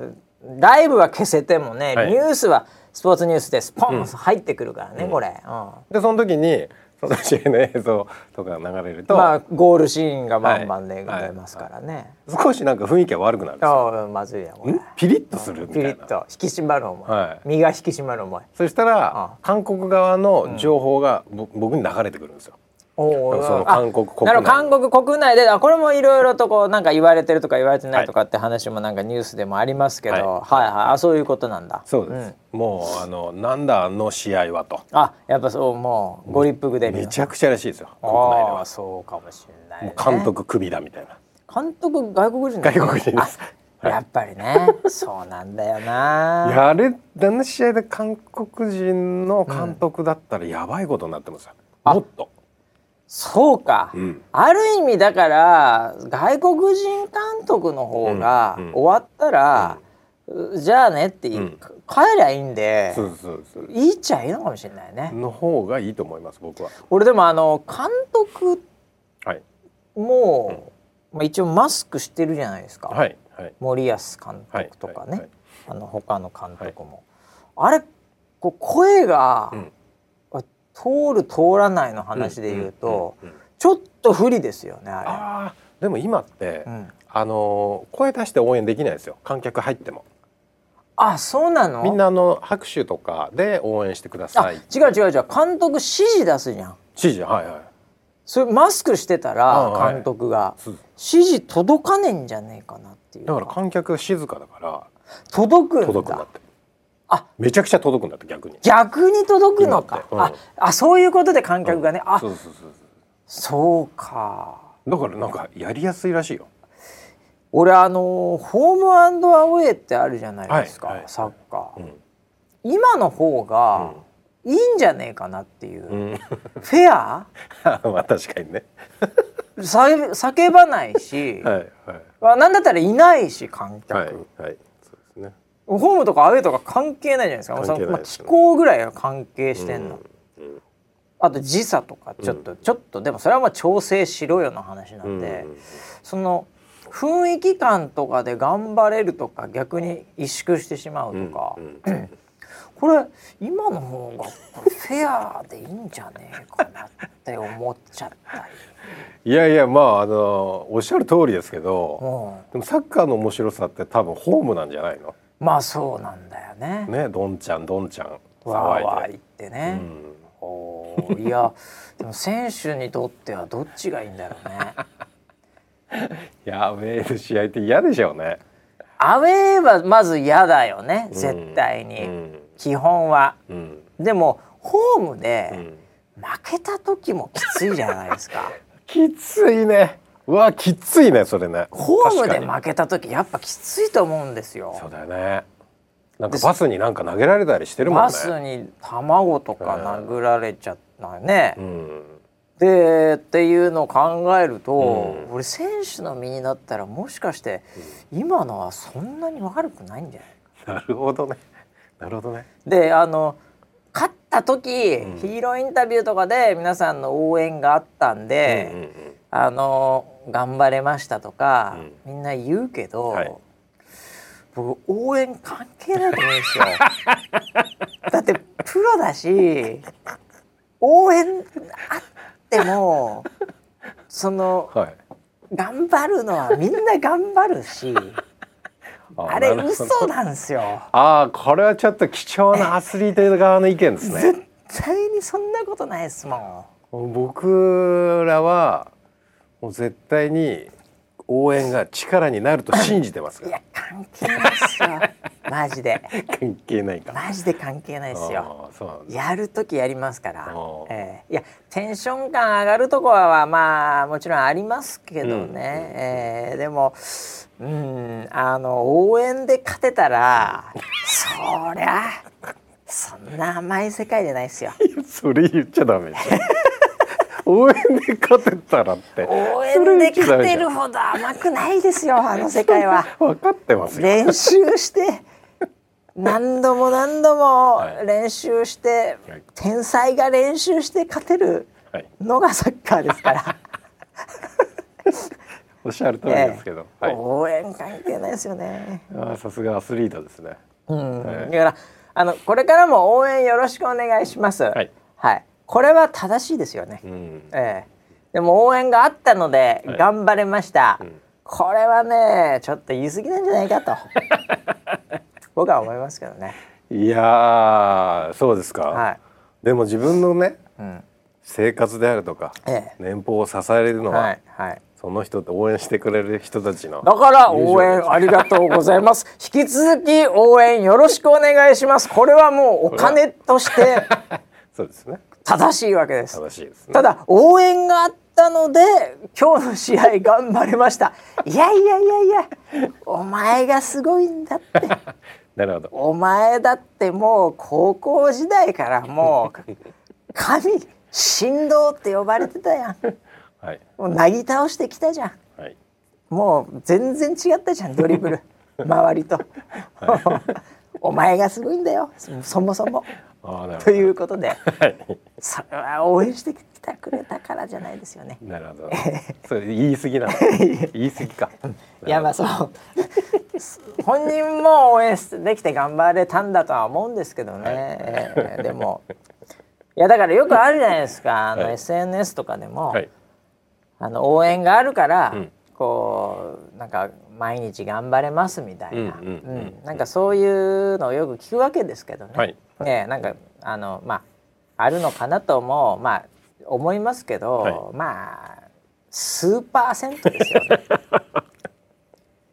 ライブは消せてもね、はい。ニュースはスポーツニュースでスポンと入ってくるからね、これ、うん。でその時にその試合の映像とかが流れると、まあゴールシーンがバンバンではい出ますからね、少しなんか雰囲気が悪くなる。ああまずいやこれ。ん？ピリッとするみたいな。ピリッと引き締まる思い、はい。身が引き締まる思い。そしたらあ韓国側の情報がぼ僕に流れてくるんですよ。韓国国内。韓国国内であこれもいろいろとこうなんか言われてるとか言われてないとかって話もなんかニュースでもありますけど、はい。はい、はい。あそういうことなんだ。そうです、もうあのなんだあの試合はと。あやっぱそうもうご立腹でめちゃくちゃらしいですよ国内では。そうかもしれない、ね、監督クビだみたいな。監督外国人だ。外国人です。あやっぱりね。そうなんだよな。いやあれあの試合で韓国人の監督だったらやばいことになってますよ。もっと。そうか、うん。ある意味だから外国人監督の方がうん。うん。終わったら、じゃあねって言う、うん。帰りゃいいんで。いいっちゃいいのかもしれないね。の方がいいと思います僕は。俺でもあの監督はい。も、まあ、一応マスクしてるじゃないですか。はいはい。森保監督とかね、はいはい。あの他の監督も、あれこう声が、うん通る通らないの話で言うと、ちょっと不利ですよねあれ。でも今って、うん。あのー声出して応援できないですよ。観客入っても。あそうなの？みんなあの拍手とかで応援してくだあさい。違う違う違う。監督指示出すじゃん。指示はいはい。それマスクしてたあらはい。監督がそう指示届かねえんじゃねえかなっていう。だから観客が静かだから届くんだ。届くんだってあ。めちゃくちゃ届くんだって逆に。逆に届くのか、今ってああそういうことで観客がね、あ。そうそうそうそう。そうか。だからなんかやりやすいらしいよ。俺あのホームアンドアウェイってあるじゃないですか、はいはい。サッカー、うん。今の方がいいんじゃねえかなっていう、うん。フェア？まあ確かにね。さ叫ばないし、は いはい。あなんだったらいないし観客、はいはいホームとかアウェイとか関係ないじゃないですか。関係ないそのまあ、気候ぐらいは関係してんの、うんあと時差とかちょっと、ちょっとでもそれはまあ調整しろよの話なんで、うん。その雰囲気感とかで頑張れるとか逆に萎縮してしまうとか、うんうん。これ今の方がフェアでいいんじゃねえかなって思っちゃったり、いやいやまああのおっしゃる通りですけどうん、でもサッカーの面白さって多分ホームなんじゃないの？まあそうなんだよね。ねどんちゃんどんちゃんわーわー言ってね。うんおーいや でも選手にとってはどっちがいいんだろうね。い やアウェーの試合って嫌でしょうねアウェーはまず嫌だよね絶対に、うん基本は。うんでもホームうでん負けた時もきついじゃないですか。きついねうわきついねそれね。ホームで負けた時やっぱきついと思うんですよ。そうだよね。なんかバスになんか投げられたりしてるもんね。バスに卵とか殴られちゃったね。うん。でっていうのを考えると、うん。俺選手の身になったらもしかして今のはそんなに悪くないんじゃない？なるほどね。なるほどね。であの勝った時、ん。ヒーローインタビューとかで皆さんの応援があったんで、うんうんあの頑張れましたとか、うん。みんな言うけど、はい。僕応援関係ないと思うんですよ。だってプロだし応援あってもそのはい。頑張るのはみんな頑張るしあれ嘘なんですよ。ああこれはちょっと貴重なアスリート側の意見ですね。絶対にそんなことないですも僕らはもう絶対に応援が力になると信じてますん。いかや関係ないですよ。マジで。ら関係ないかマジで関係ないですよ。やる時やりますから。ええ。いやテンション感上がるとこはまあもちろんありますけどね、ええでもうんあの応援で勝てたらそりゃそんな甘い世界じゃないですよ。それ言っちゃダメ応援で勝てたらって。応援で勝てるほど甘くないですよあの世界は。分かってますよ。練習して何度も何度もはい。練習して、はい。天才が練習して勝てるはい。のがサッカーですから。おっしゃる通りですけど、はい。応援関係ないですよね。あーさすがアスリートですね。うん、はい。だからあのこれからも応援よろしくお願いします。はい、はい、これは正しいですよね。うんええでも応援があったのではい頑張れました。うんこれはねちょっと言い過ぎなんじゃないかと 僕は思いますけどね。いやーそうですか、はい。でも自分のねうん。生活であるとかええ年俸を支えるのは、はいはい。その人って応援してくれる人たちのだから応援ありがとうございます。引き続き応援よろしくお願いします。これはもうお金として そうですね正しいわけです。正しいですねただ応援があったので今日の試合頑張れました。いやいやいやいや、お前がすごいんだって。なるほどお前だってもう高校時代からもう神神道って呼ばれてたやん。はいもうなぎ倒してきたじゃん。はいもう全然違ったじゃんドリブル 周りと。お前がすごいんだよそそもそも。ということでど はい。それは応援してきてくれたからじゃないですよね。なるほど。それ言い過ぎなの。言い過ぎか。いやまあそう。本人も応援できて頑張れたんだとは思うんですけどね、えーでも。いやだからよくあるじゃないですか。あの、はい。SNS とかでも、はい。あの応援があるから、うん。こうなんか毎日頑張れますみたいな、なんかそういうのをよく聞くわけですけどね。はい。ねなんかあのまああるのかなともまあ思いますけど、はい。まあ数パーセントですよね。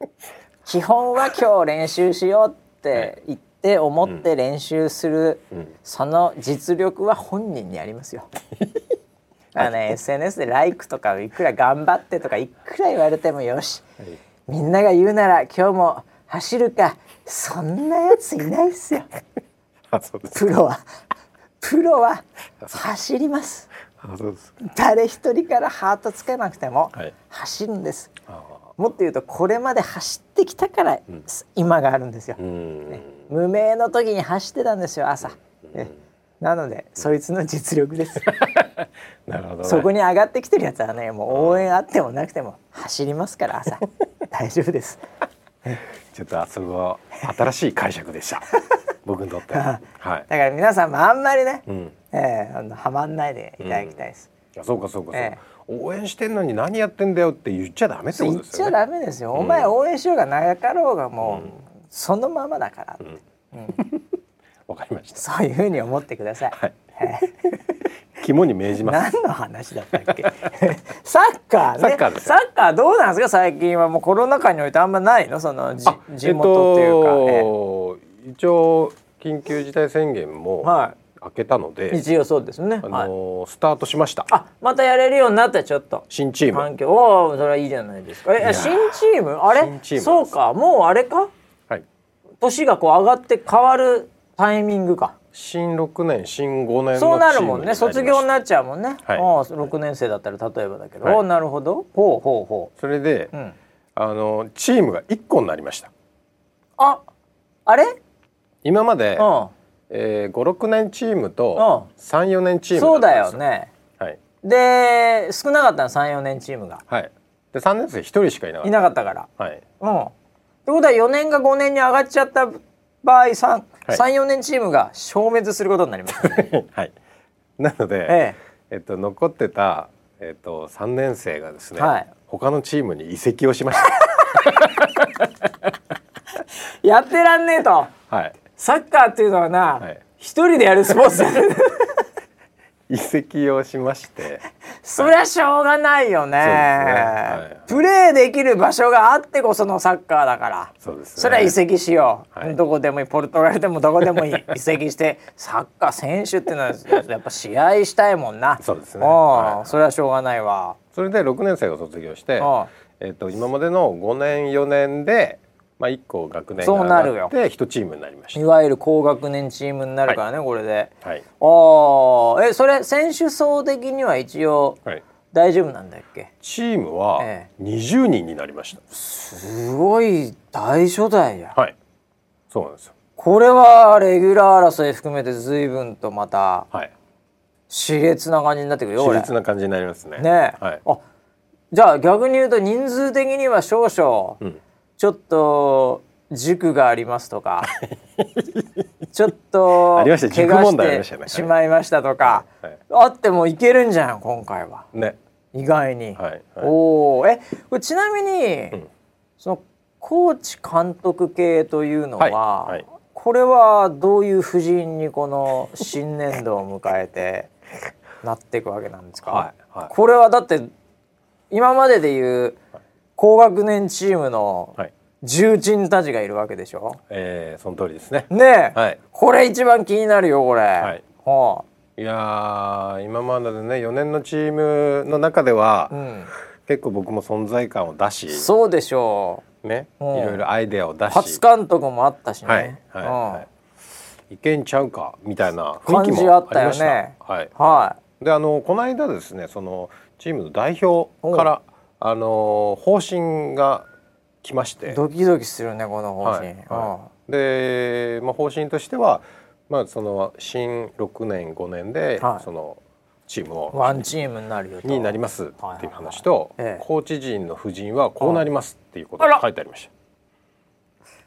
基本は今日練習しようって言って思って練習する、うん。その実力は本人にありますよ。あのね SNS で「ライク」とかいくら頑張ってとかいくら言われてもよし。はいみんなが言うなら今日も走るかそんなやついないっすよ。あそうです。プロは。プロは走ります。あそうです。誰一人からハートつけなくてもはい。走るんです。あもっと言うとこれまで走ってきたから今があるんですよ。ーうん。無名の時に走ってたんですよ朝。えなのでそいつの実力です。なるほどね。そこに上がってきてるやつはねもう応援あってもなくても走りますから朝大丈夫です。ちょっとあそこは新しい解釈でした。僕にとって。ははい。だから皆さんもあんまりね、うん。えーあのはまんないでいただきたいです、あそうかそうかそうか、え応援してんのに何やってんだよって言っちゃダメってこ言っちゃとですよねダメですよ、お前応援しようがなかろうがもう、そのままだから、わかりました。そういうふうに思ってください、はい 肝に銘じます。何の話だったっけ？サッカーね。サッカーサッカーどうなんですか？最近は。もうコロナ禍においてあんまないの？そのじ地元っていうか、えっと一応緊急事態宣言もは明けたのいで、一応そうですね、あはい、のスタートしました。あまたやれるようになったちょっと。新チーム。環境。おおそれはいいじゃないですか。え新チーム？あれ？そうか。もうあれか？はい。年がこう上がって変わるタイミングか新6年新5年のそうなるもんね。卒業になっちゃうもんね、はい。ああ6年生だったら例えばだけど、はい。おなるほど。ほうほうほそれで、う、うん、あのチームが1個になりました。ああれ？うん今まで、うえー、56年チームとう34年チームそうだよね。はい、で少なかったの？34年チームが。はい、で3年生1人しかいなかっいなかったから。た、はい、うん。ってことは4年が5年に上がっちゃった場合3、はい。34年チームが消滅することになります、ね、はい、なので、ええ。っと、残ってた、えっと、3年生がですね、はい。他のチームに移籍をしました。え やってらんねえと。はい、サッカーっていうのはな、はい。一人でやるスポーツだね移籍をしまして、そりゃしょうがないよね,、はい。プレーできる場所があってこそのサッカーだから。そうですね。それは移籍しよう、はい。どこでもいい。ポルトガルでも どこでもいい。移籍してサッカー選手っていうのはやっぱ試合したいもんな。そうですね。ん。はい。それはしょうがないわ。それで6年生が卒業してえっと、今までの5年4年で、まあ、1個学年が上なるよ。がって1チームになりましいわゆる高学年チームになるからね、これで。た。はい。ああえそれ選手層的には一応はい、大丈夫なんだっけ？チームはえ20人になりました。すごい大所帯や。はい、そうなんですよ。これはレギュラー争い含めて随分とまたはい、熾烈な感じになってくるよこ熾れ烈な感じになりますね。ねえ、はい、あじゃあ逆に言うと人数的には少々、うんちょっと塾がありますとか ちょっと怪塾問題あり我しましたよね。てしまいましたとか、はい。あってもいけるんじゃん今回は。ね、意外に。はい、はい、おおえこれちなみに、ん。そのコーチ監督系というのは、はい。はい。これはどういう布陣にこの新年度を迎えて なっていくわけなんですか、はい。はい。これはだって今まででいう高学年チームのはい、重鎮たちがいるわけでしょ？えー、その通りですね。ねえ、はい。これ一番気になるよこれ。はい。はいやー今まででね4年のチームの中では、あうん、結構僕も存在感を出しそうでしょねいうん。ろいろアイデアを出うし初監督もあったしね。はい。はい、うん。はい、いけんちゃうか？みたいな雰囲気もありました。たよね。はい、はであのこの間ですねそのチームの代表からあの方針が来ましい。て。ドキドキするねこの方針。はいはい。で、まあ、方針としては、まあ、その新6年5年で、はい。そのチームうんを。ワンチームになるよと。になりますっていう話と、はいはいはい。ええ。コーチ陣の布陣はこうなりますっていうことが書いてありました。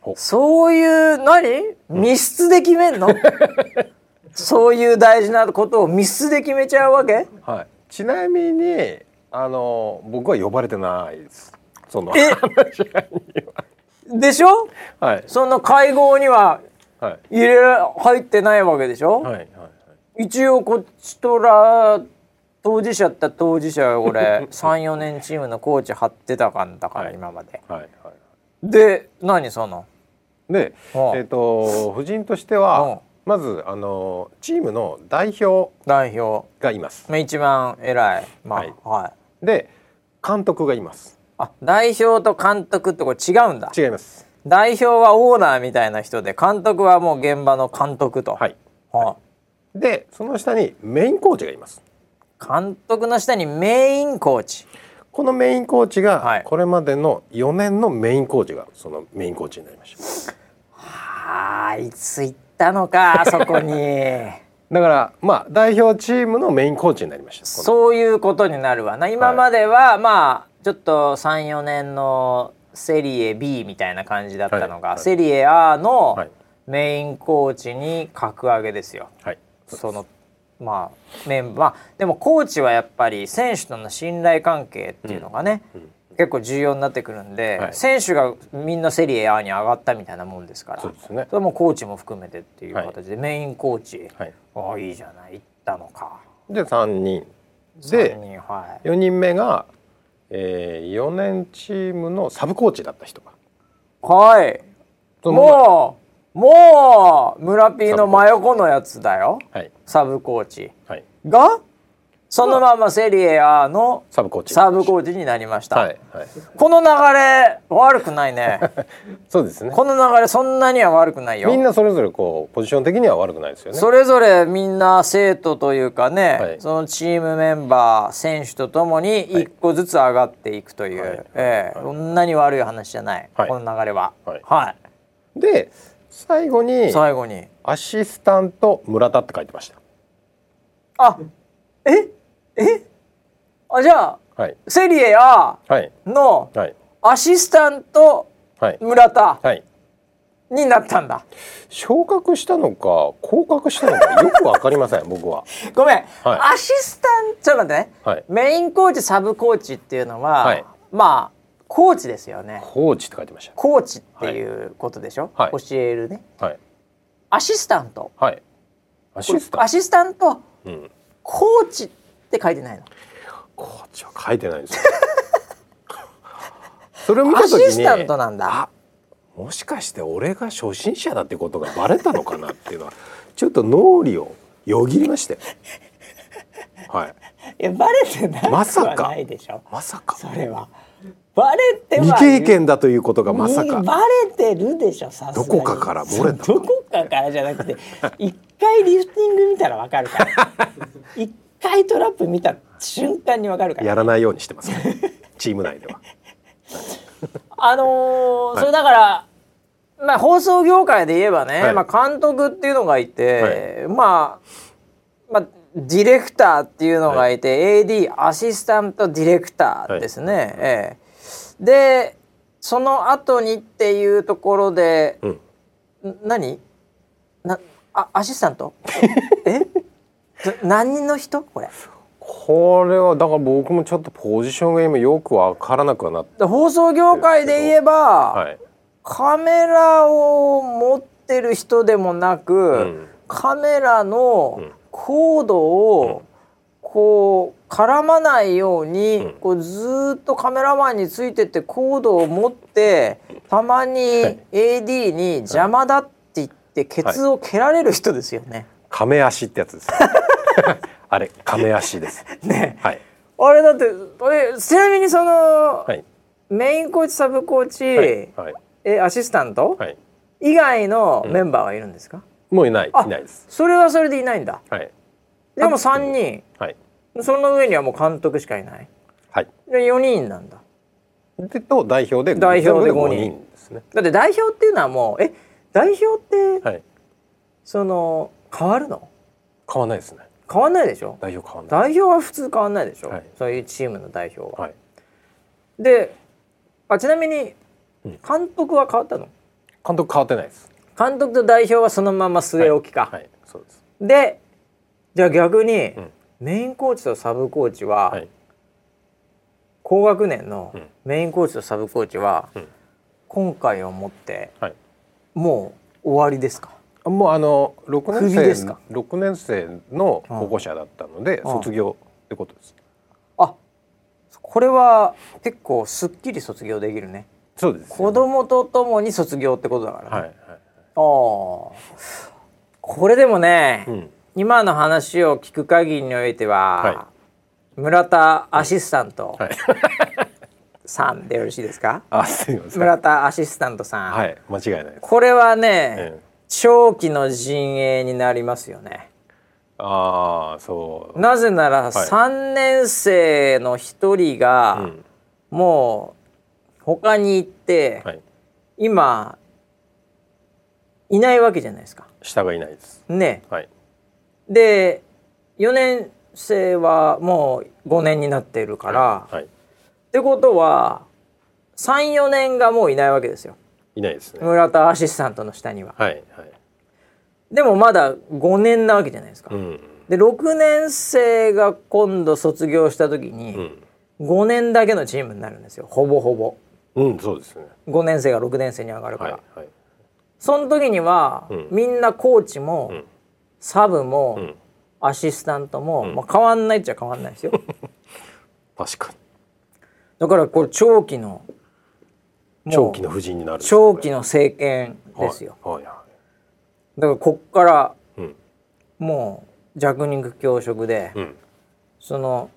ほそういう何？密室で決めんの？そういう大事なことを密室で決めちゃうわけ？はい、ちなみにあの僕は呼ばれてないです。その。え？でしょ？ははい。その会合にははい。入れら入ってないわけでしょ、はいはい一応こっちとら当事者って当事者俺34 年チームのコーチ張ってたかんだから、はい。今まで。はいはい。で何その？で、はあえっ、と夫人としてはまずあのチームの代表代表。がいます。まあ一番偉い。まあはい。はい、で監督がいます。あ代表と監督ってこれ違うんだ。違います。代表はオーナーみたいな人で監督はもう現場の監督と、はい。はでその下にメインコーチがいます。あ監督の下にメインコーチ。このメインコーチはい。がこれまでの4年のメインコーチがそのメインコーチになりました。あーいつ行ったのかそこに だからまあ代表チームのメインコーチになりました。そういうことになるわな。今までは、まあちょっと34年のセリエ B みたいな感じだったのが、はい。はいセリエ A のはい。メインコーチに格上げですよ。はい。そのまあメンバー。でもコーチはやっぱり選手との信頼関係っていうのがね、うん結構重要になってくるんで、はい。選手がみんなセリエ A に上がったみたいなもんですからそうですね。それもコーチも含めてっていう形で、メインコーチ、はい。ああいいじゃない行ったのか。で3人。三で人はい。4人目が、えー、4年チームのサブコーチだった人が。はい。もう、もう、村 P の真横のやつだよ。はい。サブコーチ。はい。が、そのままセリエ A のサブコーチ。サブコーチになりました。はいはい。この流れ、悪くないね。そうですね。この流れ、そんなには悪くないよ。みんなそれぞれこうポジション的には悪くないですよね。それぞれみんな生徒というかね、はい。そのチームメンバー選手とともに一個ずつ上がっていくという、はい。ええそんなに悪い話じゃない、はい。この流れは。はい。はい。で最後に最後に。アシスタント村田って書いてましあえ？え？あじゃあたはい。セリエ A はい。のはい。アシスタントはい。村田はい。になったんだ。昇格したのか降格したのかよくわかりません 僕は。ごめん、はい。アシスタントちょっと待ってね。はい。メインコーチサブコーチっていうのは、はい。まあコーチですよね。コーチって書いてましコーチっていうことでしょ、はい。教えるね。たはい。アシスタント。はい。アシスタント、うん、コーチって書いてないの？コーチは書いてないんですよ。それを見たア時にシスタントなんだ。あもしかして俺が初心者だってことがバレたのかなっていうのは ちょっと脳裏をよぎりまして。はい。いやバレてなくまさかはないでしょ。まさか。それは。バレては未経験だということがまさか。バレてるでしょさどこかから漏れた。どこかからじゃなくて一回リフティング見たらわかるから。一回トラップ見た瞬間にわかるから。やらないようにしてますね。チーム内では。あのーはい。それだからまあ放送業界で言えばね、はい。まあ監督っていうのがいて、まあまあディレクターっていうのがいて、AD アシスタントディレクターですね、ええ。でその後にっていうところで、うん。ん何？なあアシスタント？え？何の人？これ。これはだから僕もちょっとポジションが今よくわからなくなって放送業界で言えば、はい。カメラを持ってる人でもなく、ん。カメラのうん。コードをこう絡まないように、うん。こうずーっとカメラマンについてってコードを持ってたまにはい。AD に邪魔だって言ってケツを蹴られる人ですよね。亀足ってやつですあれ亀足です。ね。はい。あれだってえちなみにその、はい。メインコーチサブコーチ、はい。はい。えアシスタント、はい。以外のメンバーがいるんですか、もういない。あいないです。それはそれでいないんだ。はい。でも3人。はい。その上にはもう監督しかいない。はい。で4人なんだ。でと代表で代表で全部五人ですね。だって代表っていうのはもうえ代表ってはい。その変わるの？変わんないですね変わんないでしょ？代表変わんない。代表は普通変わんないでしょ、はい。そういうチームの代表は、はい。であちなみにうん。監督は変わったの、監督変わってないです。監督と代表はそのまま据え置きか、はい。そうです。でじゃあ逆に、ん。メインコーチとサブコーチは、はい。高学年のん。メインコーチとサブコーチは、うん。今回をもってはい。もう終わりですか？あもうあの六年生ですか？六年生の保護者だったので、うん。卒業ってことです。あこれは結構すっきり卒業できるね。そうです子供とともに卒業ってことだからね、はいはいああ。これでもね、うん。今の話を聞く限りにおいては、は村田アシスタントはい。さんでよろしいですか、あすいません。村田アシスタントさん、はい間違いないです、これはね、ええ長期の陣営になりますよね。ああそう。なぜなら3年生の一人がうん。もう他に行って、はい。今いないわけじゃないですか。下がいないです。ね。はい。で4年生はもう5年になっているから、はい。ってことは34年がもういないわけですよいないですね。村田アシスタントの下には。はいはい。でもまだ5年なわけじゃないですか。うん。で6年生が今度卒業した時うにん。5年だけのチームになるんですよ。ほぼほぼ。うんそうですね。5年生が6年生に上がるから、はいはい。その時には、うん。みんなコーチも、ん。サブも、うん。アシスタントも、まあ、変わんないっちゃ変わんないですよ。確かに。だからこれ長期の長期の布陣になる長期の政権ですよ、はいはいはだからこっからいうん。もう弱肉強食で、うん。その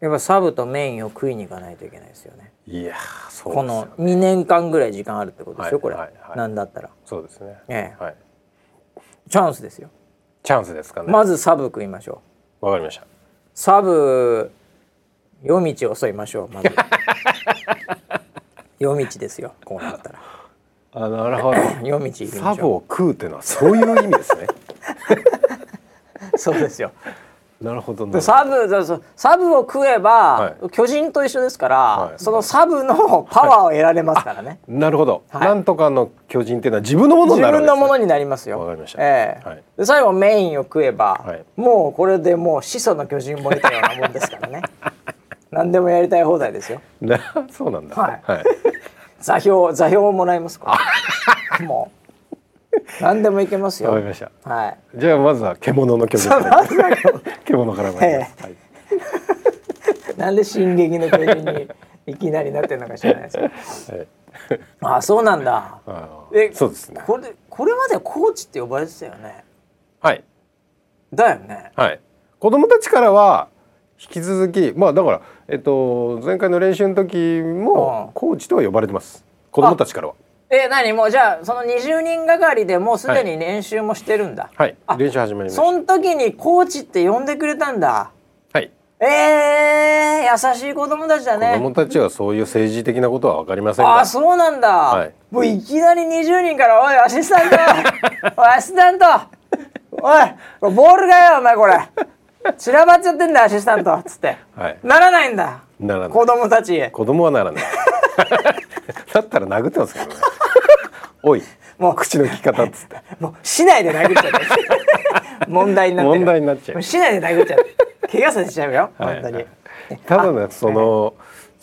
やっぱサブとメインを食いに行かないといけないですよね。いやーそうこのですよ2年間ぐらい時間あるってことですよ、はいこれ、はい。はいなんだったら。そうですね。ええ。はい。チャンスですよ。チャンスですかね。まずサブ食いましょう。わかりました。サブ夜道を襲いましょうまず 夜道ですよこうなったら。あなるほど。夜道サブを食うっていうのはそういう意味ですね。う そうですよ。なるほどなサブそうサブを食えば、はい。巨人と一緒ですから、はい。そのサブのパワーを得られますからね、なるほど、はい。なんとかの巨人っていうのは自分のもの自になるね、分のものになりますよ。わかりました。ええ。はい。で最後メインを食えば、はい。もうこれでもう始祖の巨人もいたようなもんですからね 何でもやりたい放題ですよ。な そうなんだ。はい。はい、座標座標をもらいますか？ら もう。何でもいけますよ。わかりました。はい。じゃあまずは獣の巨人。そうまずは獣。から参ります、はい。なんで進撃の巨人にいきなりなってるのか知らないですけどはい。あそうなんだ。あえーそうですね。これこれまではコーチって呼ばれてたよね？はい。だよね。はい。子供たちからは引き続きまあだからえっと前回の練習の時うんもコーチとは呼ばれてます。子供たちからは。え何？もうじゃあその20人がかりでもうすでに練習もしてるんだ、はい。あ練習始まりました。その時にコーチって呼んでくれたんだ。はい。えー、優しい子供たちだ子ね供たちはそういう政治的なことは分かりませんが。あそうなんだ、はい。もういきなり20人から「おい アシスタント。おいアシスタント。おいボールがよお前これ散らばっちゃってんだアシスタント」っつって、はい。ならないんだ。ならない。子供たち子供はならない。だったら殴ってますけどね。おい。もう口の利き方っつって。もう市内で殴っちゃって。問題になっ問題になっちゃう。もう市内で殴っちゃって。怪我させちゃうよ。本当に、はいただねその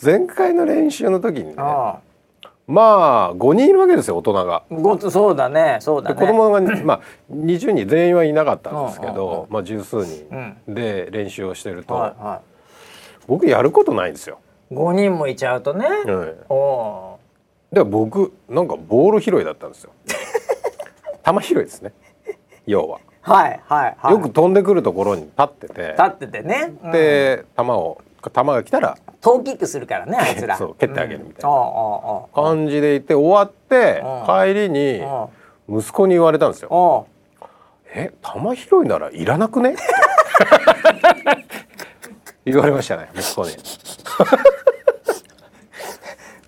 前回の練習の時にねあまあ5人いるわけですよ大人が。そうだねそうだね。で子供が、まあ、20人全員はいなかったんですけど、まあ、十数人で練習をしてると、はいは僕やることないんですよ。い5人もいちゃうとね、うんおおで僕なんかボール拾いだったんですよ。球拾いですね。要は。ーはいはいはい。よく飛んでくるところに立ってて。立っててね、うん。で球を球が来たらトーキックするからねあいつら。そう蹴ってあげるみたいな。感じでいて終わってうん。帰りにあ息子に言われたんですよ。え球拾いならいらなくね？言われましたね息子に。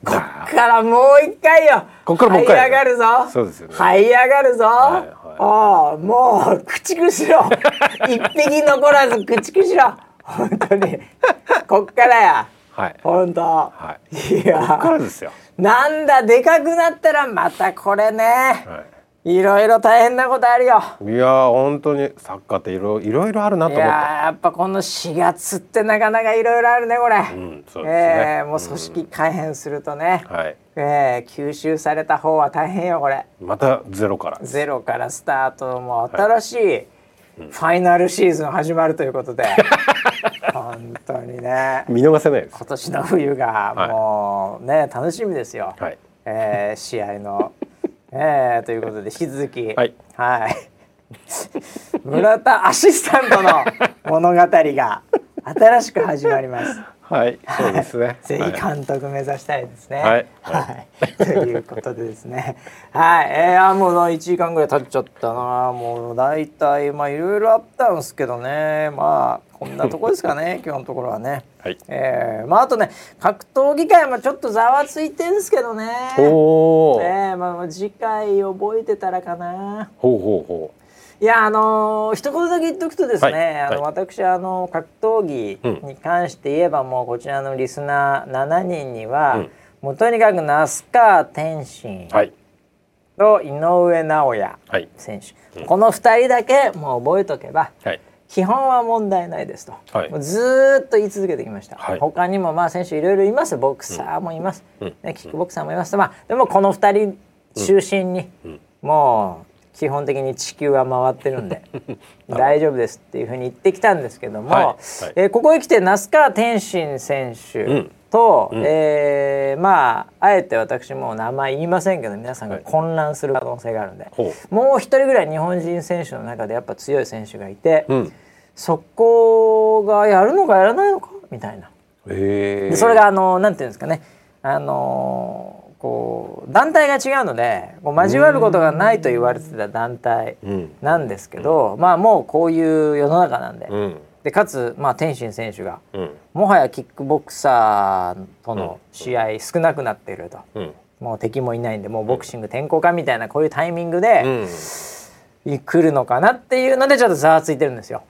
だあからもう一回よ。こっからもう一回這い上がるぞ。そうですよね。這い上がるぞ、いはい。ああもう駆逐しろ。一匹残らず駆逐しろ本当にこっからやはい本当。はいいこっからやですよなんだでかくなったらまたこれね、はいろいろ大変なことあるよ。いやー本当にサッカーっていろいろいろあるないと思った。やーやっぱこの4月ってなかなかいろいろあるねこれ。うん、そうですね。えーもう組織改変するとね、はい。えー吸収された方は大変よこれ。またゼロから。ゼロからスタートもう新しいファイナルシーズン始まるということで、本当にね見逃せないです。今年の冬がもうね、楽しみですよ。はい。えー試合の、えーということで引き続きはいはい村田アシスタントの物語が新しく始まります。はい、そうですね。ぜひはい監督目指したいですね。はいはいということでですね。はい、えー、あもう1時間ぐらい経っちゃったな。もう大体まあいろいろあったんですけどね。まあこんなとこですかね。今日のところはね。はい。えー、まああとね格闘技界もちょっとざわついてんですけどね。おお。ねまあまあ次回覚えてたらかな。ほうほうほいやあのー一言だけ言っておくとですね、はいあのは私あの格闘技に関して言えばもうこちらのリスナー7人には、うん。もうとにかく那須川天心う。はい。と井上尚弥はい。選手、この2人だけもう覚えとけばはい。基本は問題ないですと、はい。もうずーっと言い続けてきました、はい。他にもまあ選手いろいろいます。ボクサーもいます、うん。ね、キックボクサーもいます、まあでもこの2人中心に、ん。もう基本的に地球は回ってるんで 大丈夫ですっていうふうに言ってきたんですけども、はいはい。えーここへ来て那須川天心選手うん。と、うん。えーまああえて私もう名前言いませんけど皆さんがはい。混乱する可能性があるんで、ほもう一人ぐらい日本人選手の中でやっぱ強い選手がいて、う。うん。そこがやるのかやらないのかみたいな。ええでそれがあのなんていうんですかね。あのこう団体が違うのでこう交わることがないと言われてた団体うん。なんですけど、まあもうこういう世の中なんで,、うん。でかつ、まあ、天心選手がうん。もはやキックボクサーとの試合少なくなっていると。うん。もう敵もいないんでもうボクシング転向かみたいなこういうタイミングで、うん。来るのかなっていうのでちょっとざわついてるんですよ。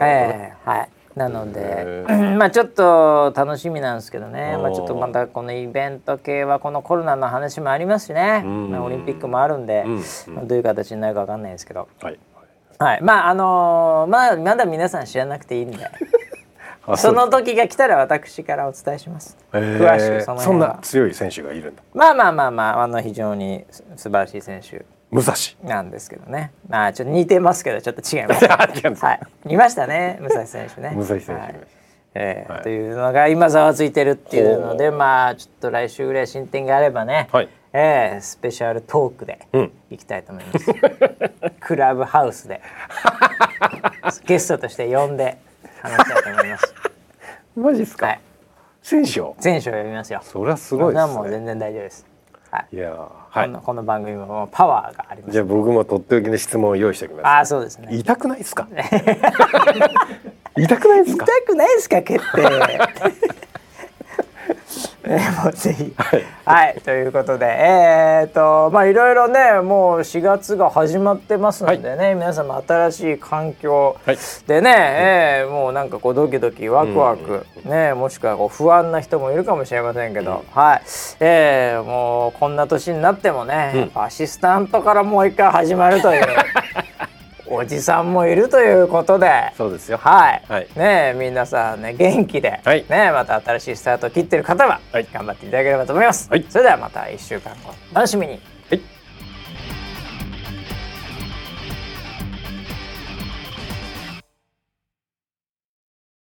ええはい。なのでへ、まあちょっと楽しみなんですけどね。まあちょっとまたこのイベント系はこのコロナの話もありますしね。うんまあオリンピックもあるんで、うんまあどういう形になるかわかんないですけど。はい。はい。まああのーまあまだ皆さん知らなくていいんで、あその時が来たら私からお伝えします。へー詳しくそのそんな強い選手がいるんだ。まあまあまあまああの非常に素晴らしい選手武蔵。なんですけどね。まあちょっと似てますけどちょっと違います。はい。見ましたね、武蔵選手ね。武蔵選手はいえーはいというのが今ざわついてるっていうのでまあちょっと来週ぐらい進展があればね、はいえースペシャルトークでうんいきたいと思います、クラブハウスでゲストとして呼んで話したいと思いますマジっすか？はい選手を？選手を呼びますよそれはすごいですね。もう全然大丈夫ですはい、いやーはいこの。この番組もパワーがありますじゃあ僕もとっておきの質問を用意しておきます。ああそうですね痛くないですか？痛くないです痛か。くないですか決定ね、もうぜひ。はい。はいということでえー、っとまあいろいろねもう4月が始まってますのでね、皆様新しい環境はい。でね、えーもうなんかこうドキドキワクワク、ねもしくはこう不安な人もいるかもしれませんけど、はい、えーもうこんな年になってもね、うん。アシスタントからもう一回始まるという おじさんもいるということで。そうですよ。はい、はい。ねえ皆さんね元気で、はい。ねえまた新しいスタートを切ってる方は、はい。頑張っていただければと思います、はい。それではまた1週間後楽しみに